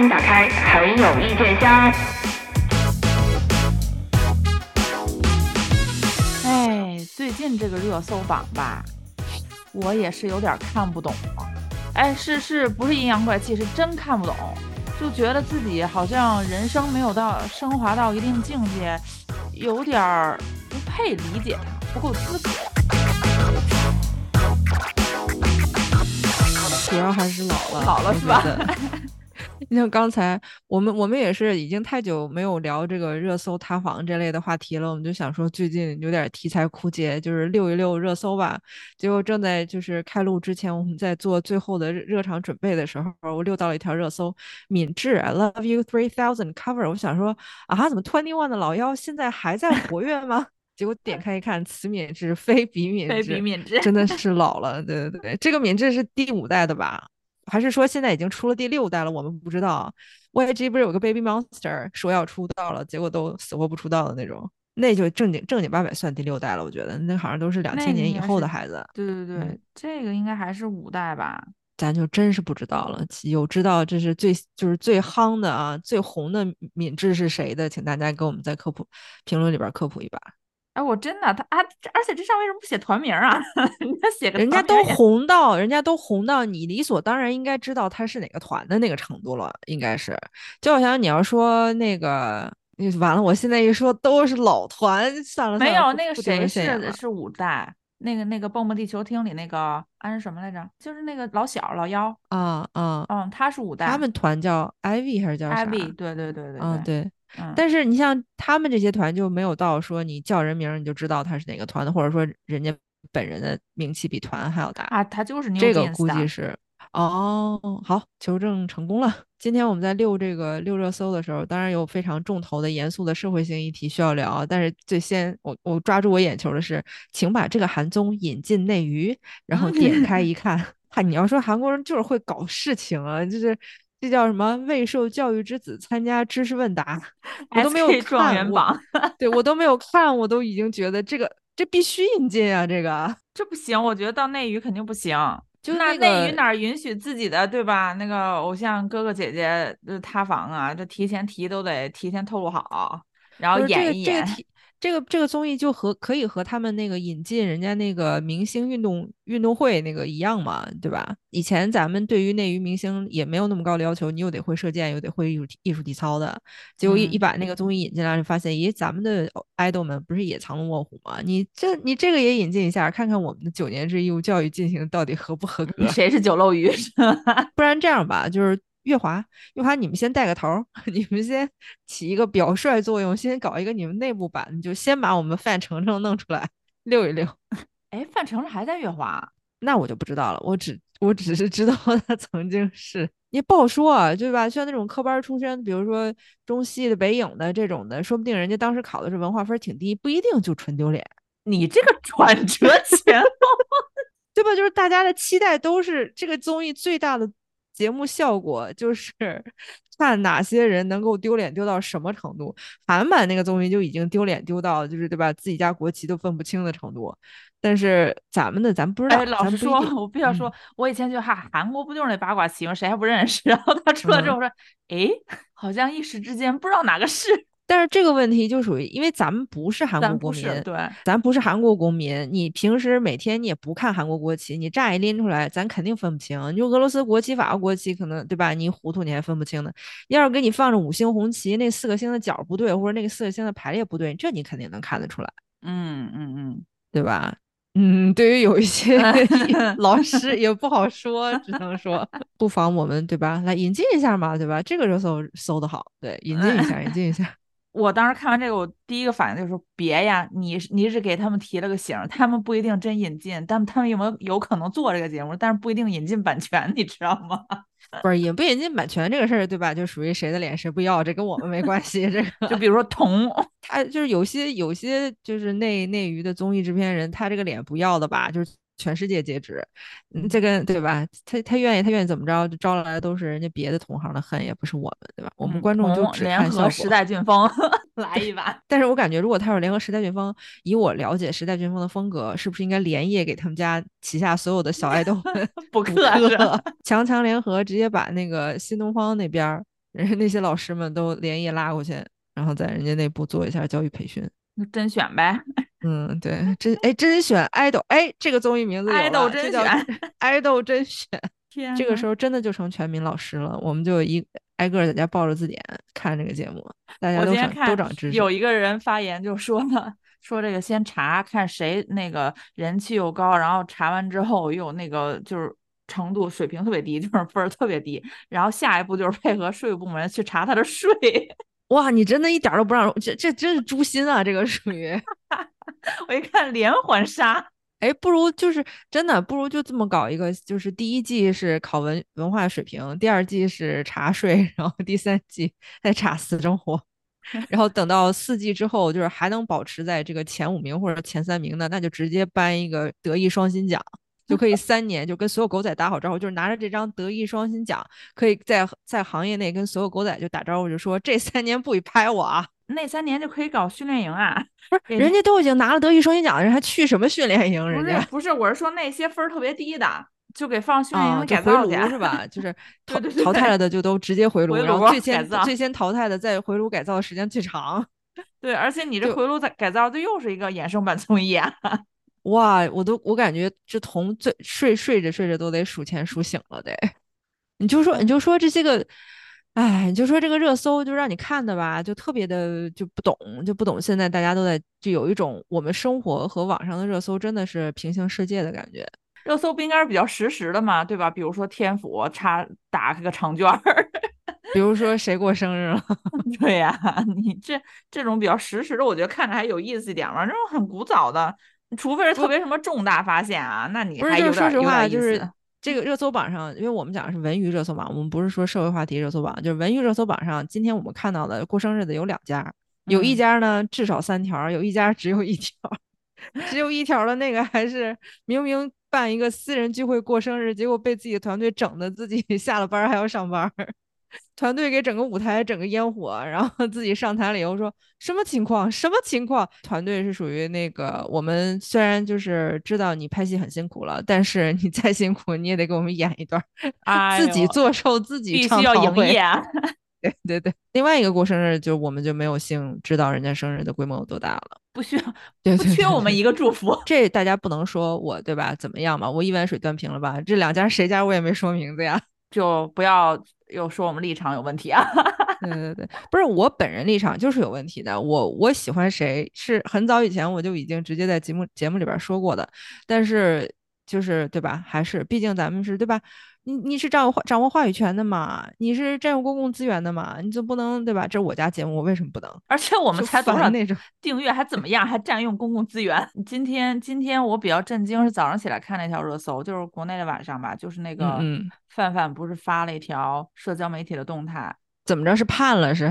迎打开很有意见箱。哎，最近这个热搜榜吧，我也是有点看不懂了。哎，是是不是阴阳怪气？是真看不懂，就觉得自己好像人生没有到升华到一定境界，有点儿不配理解它，不够资格。主要还是老了，老了是吧？你像刚才我们我们也是已经太久没有聊这个热搜塌房这类的话题了，我们就想说最近有点题材枯竭，就是溜一溜热搜吧。结果正在就是开录之前，我们在做最后的热场准备的时候，我溜到了一条热搜：敏智 I love you three thousand cover。我想说啊，怎么 twenty one 的老妖现在还在活跃吗？结果点开一看，此敏智非彼敏智，非彼敏智，真的是老了。对对对，这个敏智是第五代的吧？还是说现在已经出了第六代了？我们不知道。YG 不是有个 Baby Monster 说要出道了，结果都死活不出道的那种，那就正经正经八百算第六代了。我觉得那好像都是两千年以后的孩子。对对对，这个应该还是五代吧？咱就真是不知道了。有知道这是最就是最夯的啊，最红的敏智是谁的？请大家给我们在科普评论里边科普一把。哎，我真的他啊，而且这上为什么不写团名啊？人家写个，人家都红到，人家都红到，你理所当然应该知道他是哪个团的那个程度了，应该是。就好像你要说那个，完了，我现在一说都是老团，算了，没有那个谁是是五代，那个那个蹦蹦地球厅里那个安什么来着？就是那个老小老幺啊啊嗯，他是五代，他们团叫 Ivy 还是叫啥？Ivy，对对对对，嗯对。但是你像他们这些团就没有到说你叫人名你就知道他是哪个团的，或者说人家本人的名气比团还要大啊，他就是这个估计是哦，好，求证成功了。今天我们在溜这个溜热搜的时候，当然有非常重头的严肃的社会性议题需要聊，但是最先我我抓住我眼球的是，请把这个韩综引进内娱，然后点 开一看，哈，你要说韩国人就是会搞事情啊，就是。这叫什么？未受教育之子参加知识问答，我都没有看。对我都没有看，我都已经觉得这个这必须引进啊！这个这不行，我觉得到内娱肯定不行。就那内娱哪允许自己的对吧？那个偶像哥哥姐姐塌房啊，这提前提都得提前透露好，然后演一演。这个这个综艺就和可以和他们那个引进人家那个明星运动运动会那个一样嘛，对吧？以前咱们对于内娱明星也没有那么高的要求，你又得会射箭，又得会艺术艺术体操的。结果一一把那个综艺引进来，就发现，咦，咱们的爱豆们不是也藏龙卧虎吗？你这你这个也引进一下，看看我们的九年制义务教育进行到底合不合格？谁是九漏鱼？不然这样吧，就是。月华，月华，你们先带个头，你们先起一个表率作用，先搞一个你们内部版，就先把我们范丞丞弄出来溜一溜。哎，范丞丞还在月华？那我就不知道了。我只我只是知道他曾经是，也不好说啊，对吧？像那种科班出身，比如说中戏的、北影的这种的，说不定人家当时考的是文化分挺低，不一定就纯丢脸。你这个转折前后，对吧？就是大家的期待都是这个综艺最大的。节目效果就是 看哪些人能够丢脸丢到什么程度。韩版那个综艺就已经丢脸丢到就是对吧，自己家国旗都分不清的程度。但是咱们的咱不知道。老实说，我必须要说，我以前就哈韩国不就是那八卦旗吗？谁还不认识？然后他出来之后说，哎，好像一时之间不知道哪个是。但是这个问题就属于，因为咱们不是韩国公民，对，咱不是韩国公民。你平时每天你也不看韩国国旗，你乍一拎出来，咱肯定分不清。你就俄罗斯国旗、法国国旗，可能对吧？你糊涂你还分不清呢。要是给你放着五星红旗，那四个星的角不对，或者那个四个星的排列不对，这你肯定能看得出来。嗯嗯嗯，对吧？嗯，对于有一些 老师也不好说，只能说 不妨我们对吧，来引进一下嘛，对吧？这个热搜搜的好，对，引进一下，引进一下。我当时看完这个，我第一个反应就是说：别呀，你你是给他们提了个醒，他们不一定真引进，但他们有没有有可能做这个节目，但是不一定引进版权，你知道吗？不是引不引进版权这个事儿，对吧？就属于谁的脸谁不要，这跟我们没关系。这个就比如说童，他就是有些有些就是内内娱的综艺制片人，他这个脸不要的吧，就是。全世界皆知，嗯，这个对吧？他他愿意，他愿意怎么着，就招来的都是人家别的同行的恨，也不是我们，对吧？我们观众就只联合时代俊峰 来一把。但是我感觉，如果他要联合时代俊峰，以我了解时代俊峰的风格，是不是应该连夜给他们家旗下所有的小爱豆 补课？强强联合，直接把那个新东方那边人家那些老师们都连夜拉过去，然后在人家内部做一下教育培训。那甄选呗，嗯，对，甄哎甄选爱豆，哎这个综艺名字有爱豆甄选，爱豆甄选。天这个时候真的就成全民老师了，我们就一挨个儿在家抱着字典看这个节目，大家都长都长知识。有一个人发言就说呢，说这个先查看谁那个人气又高，然后查完之后又那个就是程度水平特别低，就是分儿特别低，然后下一步就是配合税务部门去查他的税。哇，你真的一点儿都不让，这这真是诛心啊！这个属于，我一看连环杀，哎，不如就是真的，不如就这么搞一个，就是第一季是考文文化水平，第二季是查税，然后第三季再查私生活，然后等到四季之后，就是还能保持在这个前五名或者前三名的，那就直接颁一个德艺双馨奖。就可以三年就跟所有狗仔打好招呼，就是拿着这张德艺双馨奖，可以在在行业内跟所有狗仔就打招呼，就说这三年不许拍我啊！那三年就可以搞训练营啊。不是人家都已经拿了德艺双馨奖的人，还去什么训练营？人家是不是，我是说那些分儿特别低的，就给放训练啊，营改造去。炉是吧？就 是淘对对对淘汰了的就都直接回炉，回然后最先最先淘汰的再回炉改造的时间最长。对，而且你这回炉改改造，这又是一个衍生版综艺啊。哇，我都我感觉这同最睡睡着睡着都得数钱数醒了得。你就说你就说这些个，哎，你就说这个热搜就让你看的吧，就特别的就不懂，就不懂。现在大家都在就有一种我们生活和网上的热搜真的是平行世界的感觉。热搜不应该是比较实时的嘛，对吧？比如说天府插打开个长卷儿，比如说谁过生日了，对呀、你这这种比较实时的，我觉得看着还有意思一点嘛。这种很古早的，除非是特别什么重大发现啊，那你不是，就说实话，就是思。这个热搜榜上，因为我们讲的是文娱热搜榜，我们不是说社会话题热搜榜，就是文娱热搜榜上，今天我们看到的过生日的有两家，有一嗯家呢至少三条，有一家只有一条，只有一条的那个还是明明办一个私人聚会过生日，结果被自己的团队整的自己 下了班还要上班儿。团队给整个舞台整个烟火，然后自己上台了以后说什么情况？什么情况？团队是属于那个我们虽然就是知道你拍戏很辛苦了，但是你再辛苦你也得给我们演一段儿，哎自己呦做 show 自己必须要营业啊。对对对，另外一个过生日就我们就没有幸知道人家生日的规模有多大了。不需要，对对对不缺我们一个祝福。这大家不能说我对吧？怎么样嘛？我一碗水端平了吧？这两家谁家我也没说名字呀。就不要又说我们立场有问题啊。对对对，不是我本人立场就是有问题的。我我喜欢谁是很早以前我就已经直接在节目节目里边说过的，但是就是对吧？还是毕竟咱们是对吧？你你是掌握话掌握话语权的嘛？你是占用公共资源的嘛？你就不能对吧？这是我家节目，我为什么不能？而且我们才多少烦那种订阅还怎么样，还占用公共资源。今天今天我比较震惊，是早上起来看那条热搜，就是国内的晚上吧，就是那个范范不是发了一条社交媒体的动态，怎么着是判了是？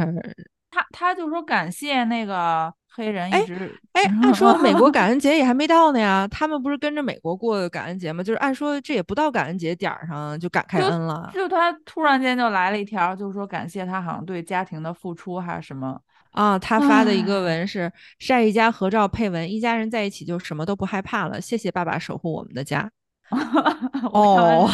他他就说感谢那个黑人哎一直哎，按说美国 感恩节也还没到呢呀，他们不是跟着美国过感恩节吗？就是按说这也不到感恩节点儿上就感开恩了就他突然间就来了一条，就是说感谢他好像对家庭的付出还是什么。啊！他发的一个文是晒一家合照配文，一家人在一起就什么都不害怕了，谢谢爸爸守护我们的家。哦，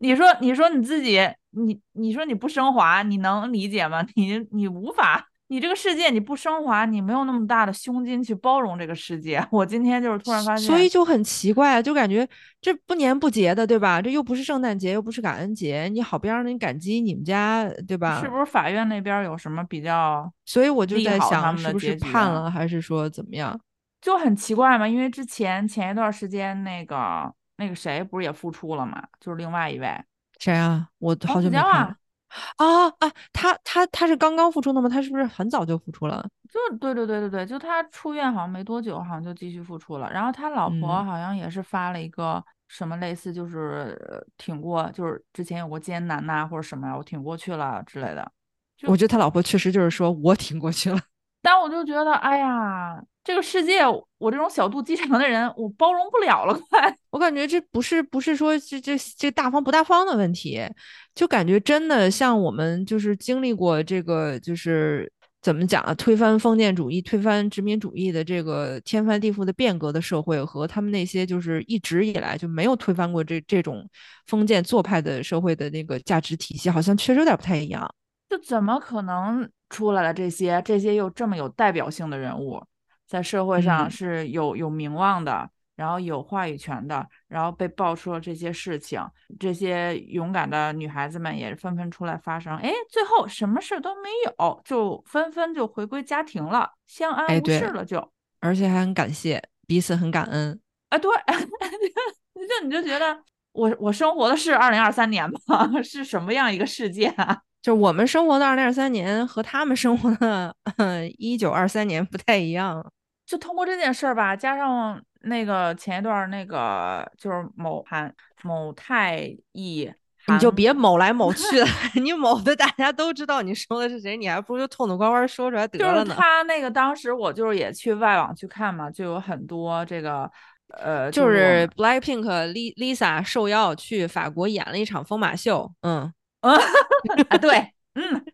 你说你说你自己，你你说你不升华，你能理解吗？你你无法，你这个世界你不升华，你没有那么大的胸襟去包容这个世界。我今天就是突然发现，所以就很奇怪啊，就感觉这不年不节的，对吧？这又不是圣诞节，又不是感恩节，你好不让人感激你们家，对吧？是不是法院那边有什么比较所以我就在想，是不是判了，还是说怎么样？就很奇怪嘛？因为之前前一段时间那个那个谁不是也复出了嘛？就是另外一位谁啊？我好久没看子娇啊了。，啊啊，他他他是刚刚复出的吗？他是不是很早就复出了？就对对对对对，就他出院好像没多久，好像就继续复出了。然后他老婆嗯好像也是发了一个什么类似，就是呃挺过，就是之前有过艰难呐、或者什么呀，我挺过去了之类的。我觉得他老婆确实就是说我挺过去了。但我就觉得，哎呀，这个世界我这种小肚鸡肠的人，我包容不了了，快。我感觉这不是不是说这这这大方不大方的问题，就感觉真的像我们就是经历过这个就是怎么讲啊，推翻封建主义、推翻殖民主义的这个天翻地覆的变革的社会，和他们那些就是一直以来就没有推翻过这这种封建做派的社会的那个价值体系，好像确实有点不太一样。就怎么可能出来了这些这些又这么有代表性的人物，在社会上嗯是有有名望的，然后有话语权的，然后被爆出了这些事情，这些勇敢的女孩子们也纷纷出来发声，哎，最后什么事都没有，就纷纷就回归家庭了，相安无事了就，而且还很感谢彼此，很感恩。啊，对，就你就觉得我我生活的是二零二三年吗？是什么样一个世界啊？就我们生活的二零二三年和他们生活的一九二三年不太一样。就通过这件事儿吧，加上那个前一段儿那个就是某韩某太艺，你就别某来某 去的，你某的大家都知道你说的是谁，你还不如就痛痛快快说出来得就是了呢。他那个当时我就是也去外网去看嘛，就有很多这个呃，就是 Blackpink Lisa 受邀去法国演了一场疯马秀，嗯，啊，对，嗯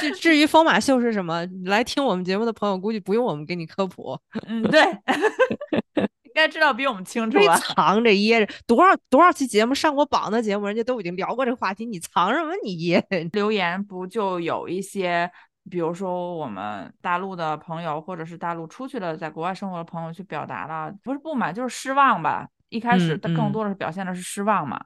至至于疯马秀是什么，来听我们节目的朋友估计不用我们给你科普，嗯，对，应该知道比我们清楚吧？藏着掖着，多少多少期节目上过榜的节目，人家都已经聊过这个话题，你藏什么你掖着？留言不就有一些，比如说我们大陆的朋友，或者是大陆出去了，在国外生活的朋友去表达了，不是不满就是失望吧。一开始嗯他更嗯多的是表现的是失望嘛，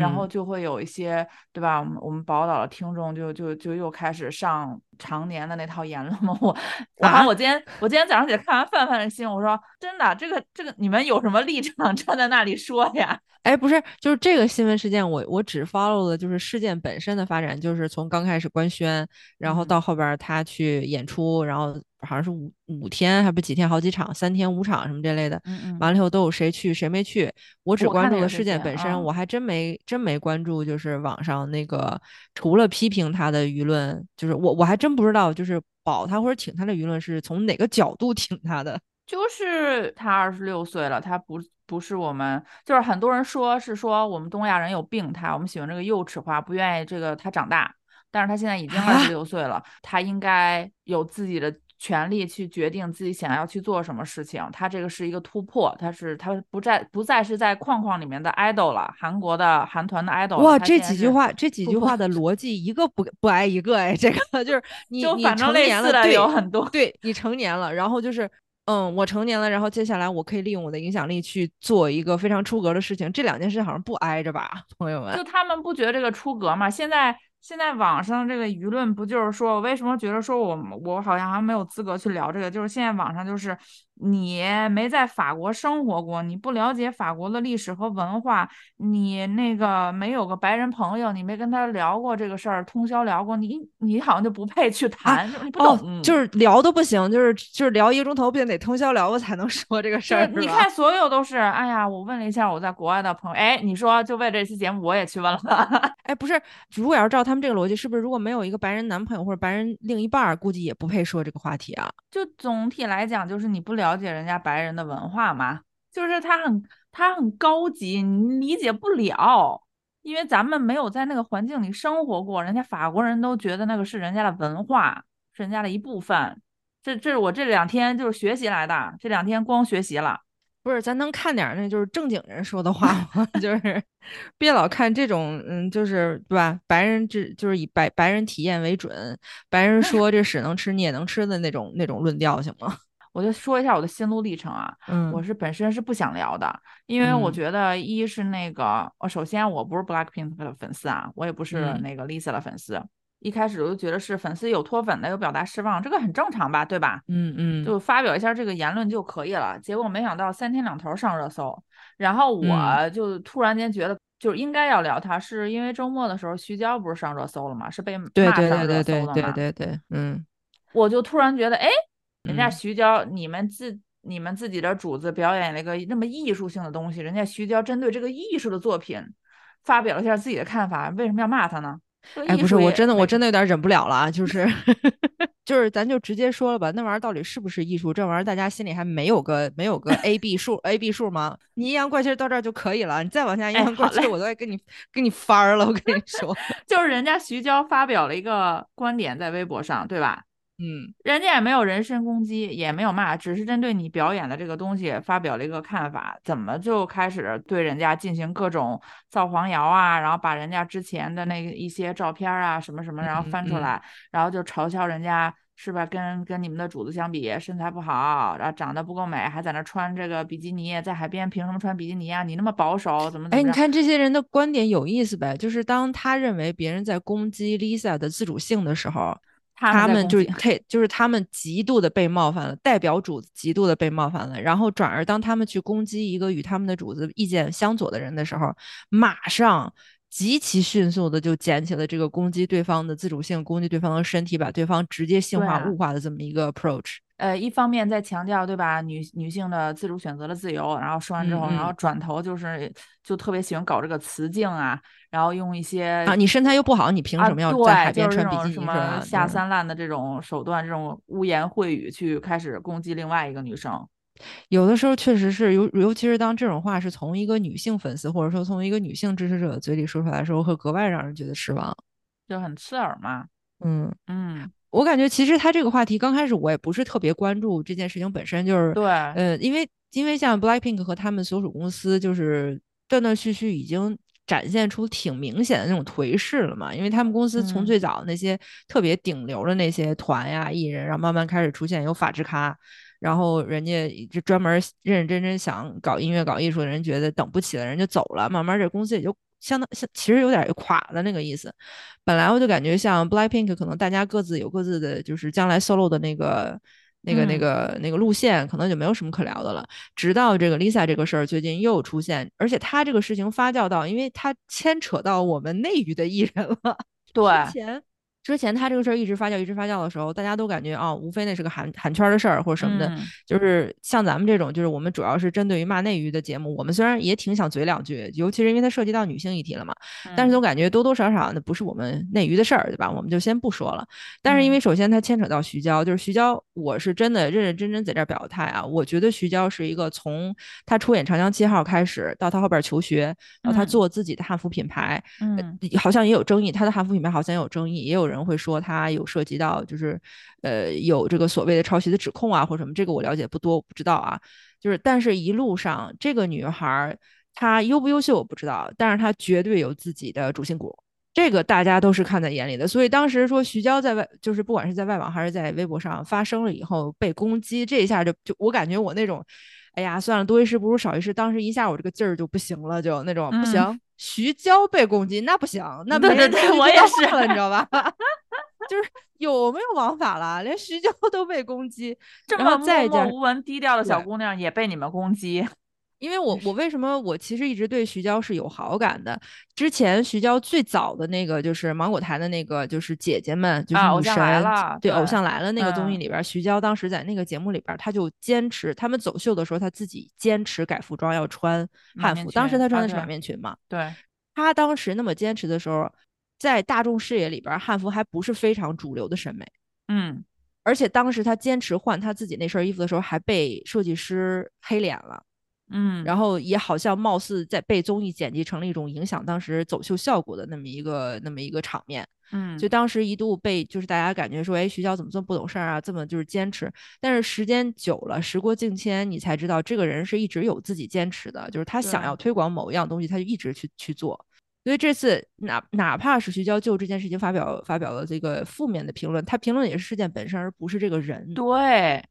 然后就会有一些对吧？我们我们宝岛的听众就就就又开始上常年的那套言论嘛。我我好像啊我今天我今天早上起来看完范范的新闻，我说真的，这个这个你们有什么立场站在那里说呀？哎，不是，就是这个新闻事件，我我只 follow 的就是事件本身的发展，就是从刚开始官宣，然后嗯到后边他去演出，然后好像是五五天还不是几天，好几场，三天五场什么这类的，嗯嗯。完了以后都有谁去谁没去，我只关注了事件本身，啊我还真没真没关注就是网上那个除了批评他的舆论，就是我我还真不知道就是保他或者挺他的舆论是从哪个角度挺他的。就是他二十六岁了，他不不是我们，就是很多人说是说我们东亚人有病态，我们喜欢这个幼齿化，不愿意这个他长大，但是他现在已经二啊？十六岁了，他应该有自己的权利去决定自己想要去做什么事情，他这个是一个突破，他是他不再不再是在框框里面的 idol 了，韩国的韩团的 idol 哇，这几句话，这几句话的逻辑一个不不挨一个哎，这个 就是你你就反正成年了对有很多，对你成年了，然后就是，嗯，我成年了，然后接下来我可以利用我的影响力去做一个非常出格的事情，这两件事好像不挨着吧，朋友们就？他们不觉得这个出格嘛？现在现在网上这个舆论不就是说，为什么觉得说我我好像还没有资格去聊这个？就是现在网上就是你没在法国生活过，你不了解法国的历史和文化，你那个没有个白人朋友，你没跟他聊过这个事儿，通宵聊过，你你好像就不配去谈，哦，，就是聊都不行，就是就是聊一个钟头，必须得通宵聊，过才能说这个事儿，你看所有都是，哎呀，我问了一下我在国外的朋友，哎，你说就为这期节目我也去问了。哎，不是，如果要是照他们这个逻辑，是不是如果没有一个白人男朋友或者白人另一半，估计也不配说这个话题啊？就总体来讲，就是你不了了解人家白人的文化嘛，就是他很他很高级，你理解不了，因为咱们没有在那个环境里生活过，人家法国人都觉得那个是人家的文化，是人家的一部分。这这是我这两天就是学习来的，这两天光学习了。不是，咱能看点那就是正经人说的话吗？就是别老看这种，嗯，就是对吧？白人这就是以白白人体验为准，白人说这屎能吃你也能吃的那种那种论调，行吗？我就说一下我的心路历程啊，嗯，我是本身是不想聊的，因为我嗯觉得一是那个，我首先我不是 Blackpink 的粉丝啊，我也不是嗯那个 Lisa 的粉丝，一开始我就觉得是粉丝有脱粉的，有表达失望，这个很正常吧，对吧？嗯嗯，就发表一下这个言论就可以了。结果没想到三天两头上热搜，然后我嗯就突然间觉得。就是应该要聊他，是因为周末的时候徐娇不是上热搜了吗？是被对骂上对对对热搜的嘛？对对对对，嗯我就突然觉得，哎，人家嗯徐娇，你们自你们自己的主子表演了一个那么艺术性的东西，人家徐娇针对这个艺术的作品发表了一下自己的看法，为什么要骂他呢？这个哎，不是，我真的我真的有点忍不了了啊，就是 就是咱就直接说了吧，那玩意儿到底是不是艺术？这玩意儿大家心里还没有个没有个 A B 数 A B 数吗？你阴阳怪气到这儿就可以了，你再往下阴哎阳怪气我都该跟你给你翻儿了，我跟你说。就是人家徐娇发表了一个观点在微博上，对吧？嗯，人家也没有人身攻击，也没有骂，只是针对你表演的这个东西发表了一个看法，怎么就开始对人家进行各种造黄谣啊，然后把人家之前的那一些照片啊什么什么，然后翻出来，然后就嘲笑人家是吧？跟跟你们的主子相比，身材不好，然后长得不够美，还在那穿这个比基尼，在海边凭什么穿比基尼啊？你那么保守，怎么？哎，你看这些人的观点有意思呗，就是当他认为别人在攻击 Lisa 的自主性的时候。他们就是，就是他们极度的被冒犯了，代表主子极度的被冒犯了，然后转而当他们去攻击一个与他们的主子意见相左的人的时候，马上极其迅速的就捡起了这个攻击对方的自主性，攻击对方的身体，把对方直接性化、物化的这么一个 approach。呃，一方面在强调，对吧？女女性的自主选择的自由，然后说完之后，然后转头就是就特别喜欢搞这个雌竞啊，然后用一些啊，你身材又不好，你凭什么要在海边穿比基尼？什么下三滥的这种手段，这种污言秽语去开始攻击另外一个女生。有的时候确实是，尤尤其是当这种话是从一个女性粉丝或者说从一个女性支持者的嘴里说出来的时候，会格外让人觉得失望，就很刺耳嘛。嗯嗯。我感觉其实他这个话题刚开始我也不是特别关注这件事情本身，就是对，呃，因为因为像 Blackpink 和他们所属公司就是断断续续已经展现出挺明显的那种颓势了嘛，因为他们公司从最早那些特别顶流的那些团呀艺人，然后慢慢开始出现有法制咖，然后人家就专门认认真真想搞音乐搞艺术的人觉得等不起了，人就走了，慢慢这公司也就。相当像，其实有点垮的那个意思。本来我就感觉像 Blackpink，可能大家各自有各自的，就是将来 solo 的那个、那个、那个、那个路线，可能就没有什么可聊的了。直到这个 Lisa 这个事儿最近又出现，而且她这个事情发酵到，因为她牵扯到我们内娱的艺人了。对。之前。之前他这个事儿一直发酵，一直发酵的时候，大家都感觉啊，无非那是个韩韩圈的事儿或者什么的。就是像咱们这种，就是我们主要是针对于骂内娱的节目，我们虽然也挺想嘴两句，尤其是因为它涉及到女性议题了嘛，但是总感觉多多少少那不是我们内娱的事儿，对吧？我们就先不说了。但是因为首先它牵扯到徐娇，就是徐娇，我是真的认认真真在这儿表态啊，我觉得徐娇是一个从她出演《长江七号》开始，到她后边求学，到她做自己的汉服品牌，嗯，好像也有争议，她的汉服品牌好像也有争议，也有人。人会说他有涉及到，就是，呃，有这个所谓的抄袭的指控啊，或者什么，这个我了解不多，我不知道啊。就是，但是一路上这个女孩她优不优秀我不知道，但是她绝对有自己的主心骨，这个大家都是看在眼里的。所以当时说徐娇在外，就是不管是在外网还是在微博上发声了以后被攻击，这一下就就我感觉我那种，哎呀，算了，多一事不如少一事，当时一下我这个劲儿就不行了，就那种不行。徐娇被攻击那不行，那对对对，我也是了，你知道吧？就是有没有王法了？连徐娇都被攻击，这么默默无闻、低调的小姑娘也被你们攻击。因为我我为什么我其实一直对徐娇是有好感的？之前徐娇最早的那个就是芒果台的那个就是姐姐们就是女神对偶像来了那个综艺里边，徐娇当时在那个节目里边，她就坚持他们走秀的时候，她自己坚持改服装要穿汉服。当时她穿的是满面裙嘛？对。她当时那么坚持的时候，在大众视野里边，汉服还不是非常主流的审美。嗯。而且当时她坚持换她自己那身衣服的时候，还被设计师黑脸了。嗯，然后也好像貌似在被综艺剪辑成了一种影响当时走秀效果的那么一个那么一个场面，嗯，就当时一度被就是大家感觉说，哎，徐娇怎么这么不懂事儿啊，这么就是坚持。但是时间久了，时过境迁，你才知道这个人是一直有自己坚持的，就是他想要推广某一样东西，他就一直去去做。所以这次哪哪怕是徐娇就这件事情发表发表了这个负面的评论，他评论也是事件本身，而不是这个人。对。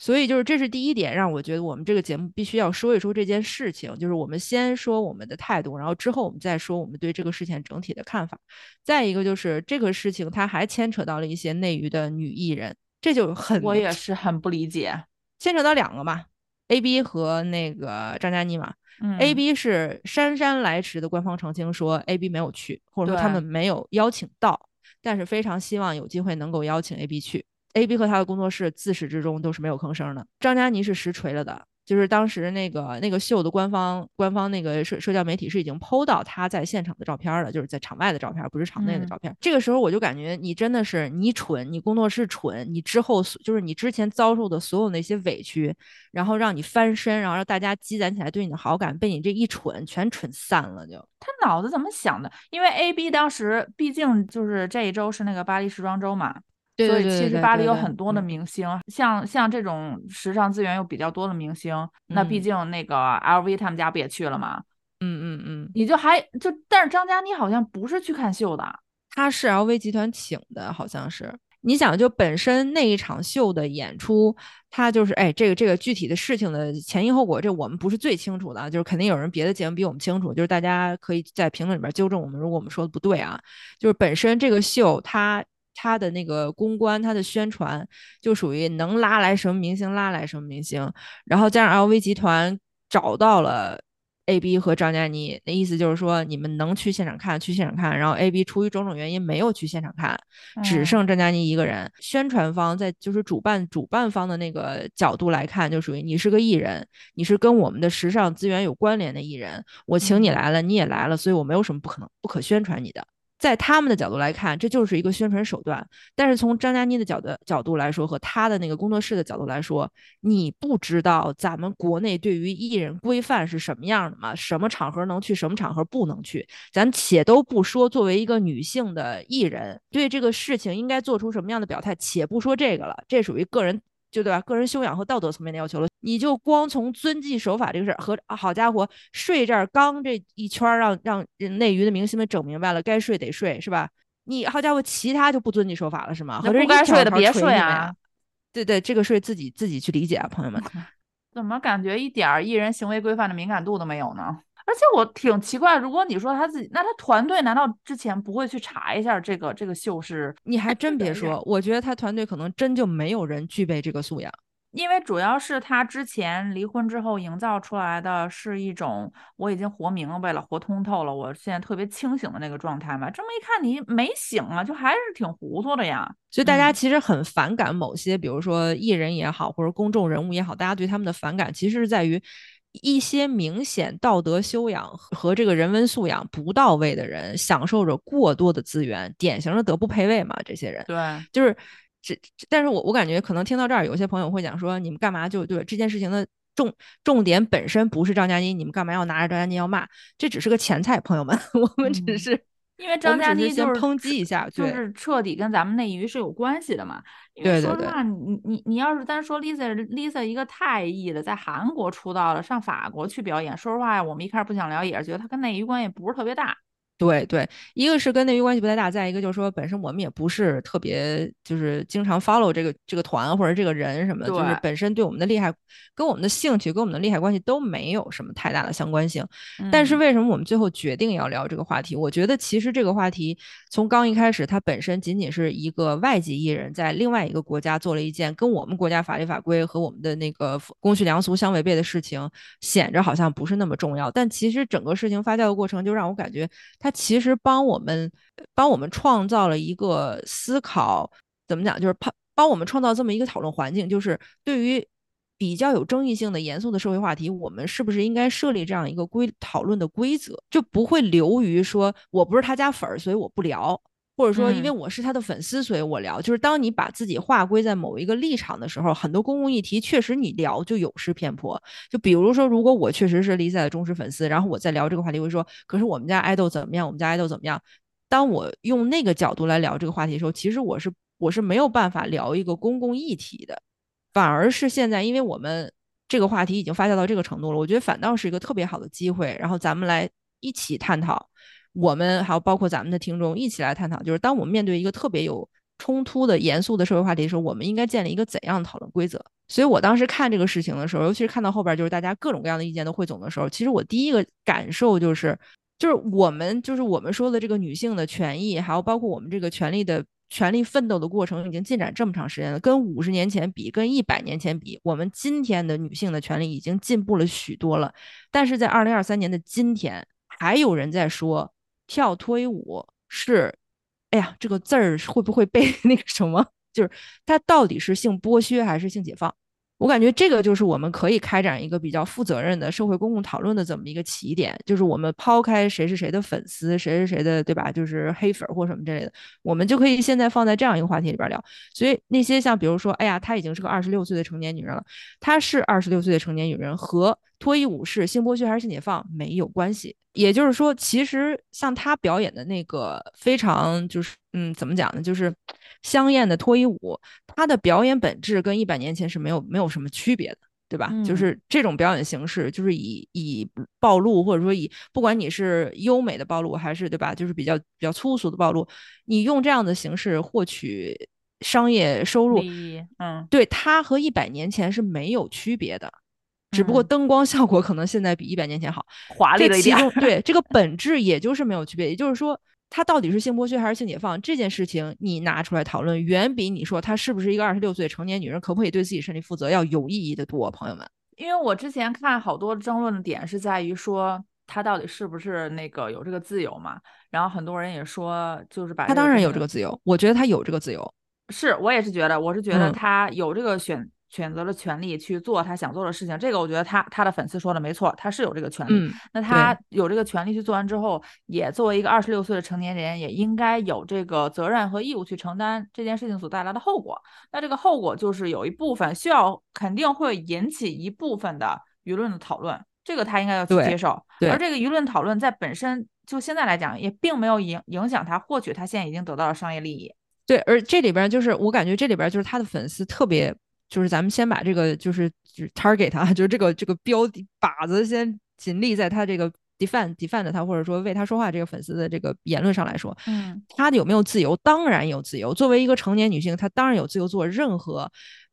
所以就是这是第一点，让我觉得我们这个节目必须要说一说这件事情。就是我们先说我们的态度，然后之后我们再说我们对这个事情整体的看法。再一个就是这个事情它还牵扯到了一些内娱的女艺人，这就很我也是很不理解。牵扯到两个嘛，A B 和那个张嘉倪嘛。A B 是姗姗来迟的官方澄清说 A B 没有去，或者说他们没有邀请到，但是非常希望有机会能够邀请 A B 去。A B 和他的工作室自始至终都是没有吭声的。张嘉倪是实锤了的，就是当时那个那个秀的官方官方那个社社交媒体是已经 PO 到他在现场的照片了，就是在场外的照片，不是场内的照片。这个时候我就感觉你真的是你蠢，你工作室蠢，你之后就是你之前遭受的所有那些委屈，然后让你翻身，然后让大家积攒起来对你的好感，被你这一蠢全蠢散了。就他脑子怎么想的？因为 A B 当时毕竟就是这一周是那个巴黎时装周嘛。对所以其实巴黎有很多的嗯。明星，像像这种时尚资源又比较多的明星，那毕嗯。竟那个 LV 他们家不也去了吗？嗯嗯嗯，你就还就，但是张嘉倪好像不是去看秀的，他是 LV 集团请的，好像是。你想，就本身那一场秀的演出，他就是哎，这个这个具体的事情的前因后果，这我们不是最清楚的啊，就是肯定有人别的节目比我们清楚，就是大家可以在评论里边纠正我们，如果我们说的不对啊，就是本身这个秀它它的那个公关，他的宣传就属于能拉来什么明星拉来什么明星，然后加上 LV 集团找到了。A B 和张嘉倪，那意思就是说，你们能去现场看，去现场看。然后 A B 出于种种原因没有去现场看，只嗯剩张嘉倪一个人。宣传方在就是主办主办方的那个角度来看，就属于你是个艺人，你是跟我们的时尚资源有关联的艺人，我请你嗯来了，你也来了，所以我没有什么不可能不可宣传你的。在他们的角度来看，这就是一个宣传手段。但是从张嘉倪的角度角度来说，和他的那个工作室的角度来说，你不知道咱们国内对于艺人规范是什么样的吗？什么场合能去，什么场合不能去？咱且都不说，作为一个女性的艺人，对这个事情应该做出什么样的表态，且不说这个了，这属于个人。就对吧？个人修养和道德层面的要求了。你就光从遵纪守法这个事儿和好家伙睡这儿刚这一圈让让内娱的明星们整明白了，该睡得睡是吧？你好家伙，其他就不遵纪守法了是吗？那不该睡的别睡啊！啊！对对，这个睡自己自己去理解啊，朋友们。怎么感觉一点儿艺人行为规范的敏感度都没有呢？而且我挺奇怪，如果你说他自己，那他团队难道之前不会去查一下这个这个秀是？你还真别说，我觉得他团队可能真就没有人具备这个素养。因为主要是他之前离婚之后营造出来的是一种我已经活明白了、活通透了，我现在特别清醒的那个状态嘛。这么一看，你没醒啊，就还是挺糊涂的呀。所以大家其实很反感某些，比如说艺人也好，或者公众人物也好，大家对他们的反感其实是在于一些明显道德修养和这个人文素养不到位的人，享受着过多的资源，典型的德不配位嘛。这些人，对，就是。这，但是我我感觉可能听到这儿，有些朋友会讲说，你们干嘛就对这件事情的重重点本身不是张嘉倪，你们干嘛要拿着张嘉倪要骂？这只是个前菜，朋友们，我们只是、嗯、因为张嘉倪就是抨击一下，就是彻底跟咱们内娱是有关系的嘛。因为说实话，你你你要是单说 Lisa Lisa 一个太艺的，在韩国出道了，上法国去表演，说实话，我们一开始不想聊，也是觉得她跟内娱关系不是特别大。对对，一个是跟内娱关系不太大，再一个就是说，本身我们也不是特别就是经常 follow 这个这个团或者这个人什么的，就是本身对我们的厉害、跟我们的兴趣、跟我们的利害关系都没有什么太大的相关性。嗯、但是为什么我们最后决定要聊这个话题？我觉得其实这个话题从刚一开始，它本身仅仅是一个外籍艺人在另外一个国家做了一件跟我们国家法律法规和我们的那个公序良俗相违背的事情，显着好像不是那么重要。但其实整个事情发酵的过程，就让我感觉它。其实帮我们帮我们创造了一个思考，怎么讲？就是帮帮我们创造这么一个讨论环境，就是对于比较有争议性的严肃的社会话题，我们是不是应该设立这样一个规讨论的规则，就不会流于说我不是他家粉儿，所以我不聊。或者说，因为我是他的粉丝，所以我聊。就是当你把自己划归在某一个立场的时候，很多公共议题确实你聊就有失偏颇。就比如说，如果我确实是 Lisa 的忠实粉丝，然后我在聊这个话题，会说，可是我们家爱豆怎么样？我们家爱豆怎么样？当我用那个角度来聊这个话题的时候，其实我是我是没有办法聊一个公共议题的，反而是现在，因为我们这个话题已经发酵到这个程度了，我觉得反倒是一个特别好的机会，然后咱们来一起探讨。我们还有包括咱们的听众一起来探讨，就是当我们面对一个特别有冲突的严肃的社会话题的时候，我们应该建立一个怎样的讨论规则？所以我当时看这个事情的时候，尤其是看到后边就是大家各种各样的意见都汇总的时候，其实我第一个感受就是，就是我们就是我们说的这个女性的权益，还有包括我们这个权利的权利奋斗的过程，已经进展这么长时间了，跟五十年前比，跟一百年前比，我们今天的女性的权利已经进步了许多了。但是在二零二三年的今天，还有人在说。跳脱衣舞是，哎呀，这个字儿会不会被 那个什么？就是它到底是性剥削还是性解放？我感觉这个就是我们可以开展一个比较负责任的社会公共讨论的这么一个起点。就是我们抛开谁是谁的粉丝，谁是谁的，对吧？就是黑粉或什么之类的，我们就可以现在放在这样一个话题里边聊。所以那些像比如说，哎呀，她已经是个二十六岁的成年女人了，她是二十六岁的成年女人和。脱衣舞是性剥削还是性解放没有关系。也就是说，其实像他表演的那个非常就是嗯，怎么讲呢？就是香艳的脱衣舞，他的表演本质跟一百年前是没有没有什么区别的。对吧？就是这种表演形式，就是以以暴露，或者说以不管你是优美的暴露，还是对吧？就是比较比较粗俗的暴露，你用这样的形式获取商业收入，嗯，对它和一百年前是没有区别的，只不过灯光效果可能现在比一百年前好，华丽了一点。对这个本质也就是没有区别，也就是说。他到底是性剥削还是性解放这件事情，你拿出来讨论，远比你说她是不是一个二十六岁成年女人，可不可以对自己身体负责要有意义的多，朋友们。因为我之前看好多争论的点是在于说他到底是不是那个有这个自由嘛，然后很多人也说就是把他当然有这个自由，我觉得他有这个自由，是我也是觉得，我是觉得他有这个选。选择了权利去做他想做的事情，这个我觉得他他的粉丝说的没错，他是有这个权利。那他有这个权利去做完之后，也作为一个二十六岁的成年人，也应该有这个责任和义务去承担这件事情所带来的后果。那这个后果就是有一部分需要肯定会引起一部分的舆论的讨论，这个他应该要去接受。而这个舆论讨论在本身就现在来讲，也并没有影影响他获取他现在已经得到的商业利益。对，而这里边就是我感觉这里边就是他的粉丝特别。就是咱们先把这个就是就是 target 他，就是这个这个标的靶子先紧立在他这个 defend defend 他或者说为他说话这个粉丝的这个言论上来说，嗯，他有没有自由？当然有自由。作为一个成年女性，她当然有自由做任何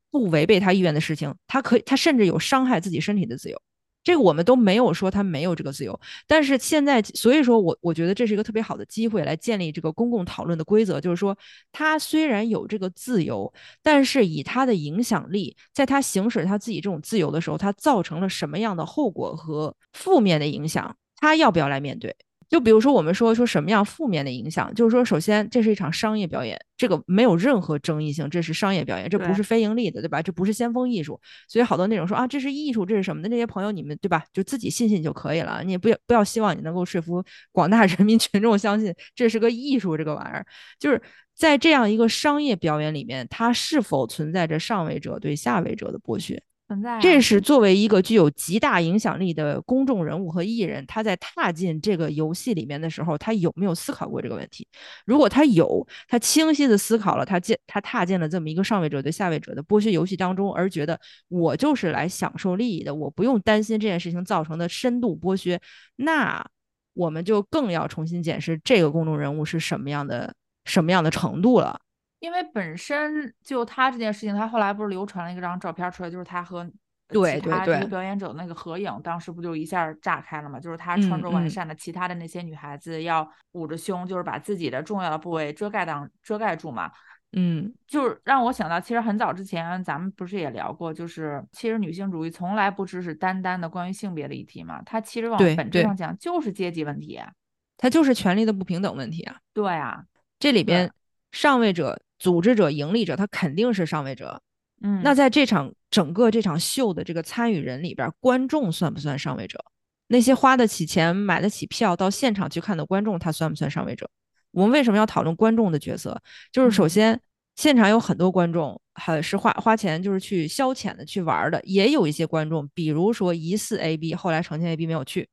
不违背她意愿的事情。她可以，她甚至有伤害自己身体的自由。这个我们都没有说他没有这个自由，但是现在，所以说我我觉得这是一个特别好的机会来建立这个公共讨论的规则，就是说他虽然有这个自由，但是以他的影响力，在他行使他自己这种自由的时候，他造成了什么样的后果和负面的影响，他要不要来面对？就比如说，我们说说什么样负面的影响，就是说，首先这是一场商业表演，这个没有任何争议性，这是商业表演，这不是非盈利的，对吧？这不是先锋艺术，所以好多那种说啊，这是艺术，这是什么的？那些朋友，你们对吧？就自己信信就可以了，你也不要不要希望你能够说服广大 人民群众相信这是个艺术，这个玩意儿，就是在这样一个商业表演里面，它是否存在着上位者对下位者的剥削？存在，这是作为一个具有极大影响力的公众人物和艺人，他在踏进这个游戏里面的时候，他有没有思考过这个问题？如果他有，他清晰的思考了，他进他踏进了这么一个上位者对下位者的剥削游戏当中，而觉得我就是来享受利益的，我不用担心这件事情造成的深度剥削，那我们就更要重新检视这个公众人物是什么样的什么样的程度了。因为本身就他这件事情，他后来不是流传了一张照片出来，就是他和其他这个表演者的那个合影，当时不就一下炸开了嘛？就是他穿着完善的，其他的那些女孩子要捂着胸，就是把自己的重要的部位遮盖挡遮盖住嘛。嗯，就是让我想到，其实很早之前咱们不是也聊过，就是其实女性主义从来不只是单单的关于性别的议题嘛，它其实往本质上讲就是阶级问题，它就是权力的不平等问题啊。对啊，这里边上位者。组织者、盈利者，他肯定是上位者。嗯，那在这场整个这场秀的这个参与人里边，观众算不算上位者？那些花得起钱、买得起票到现场去看的观众，他算不算上位者？我们为什么要讨论观众的角色？就是首先，现场有很多观众，还是花花钱就是去消遣的、去玩的，也有一些观众，比如说疑似 AB，后来澄清 AB 没有去，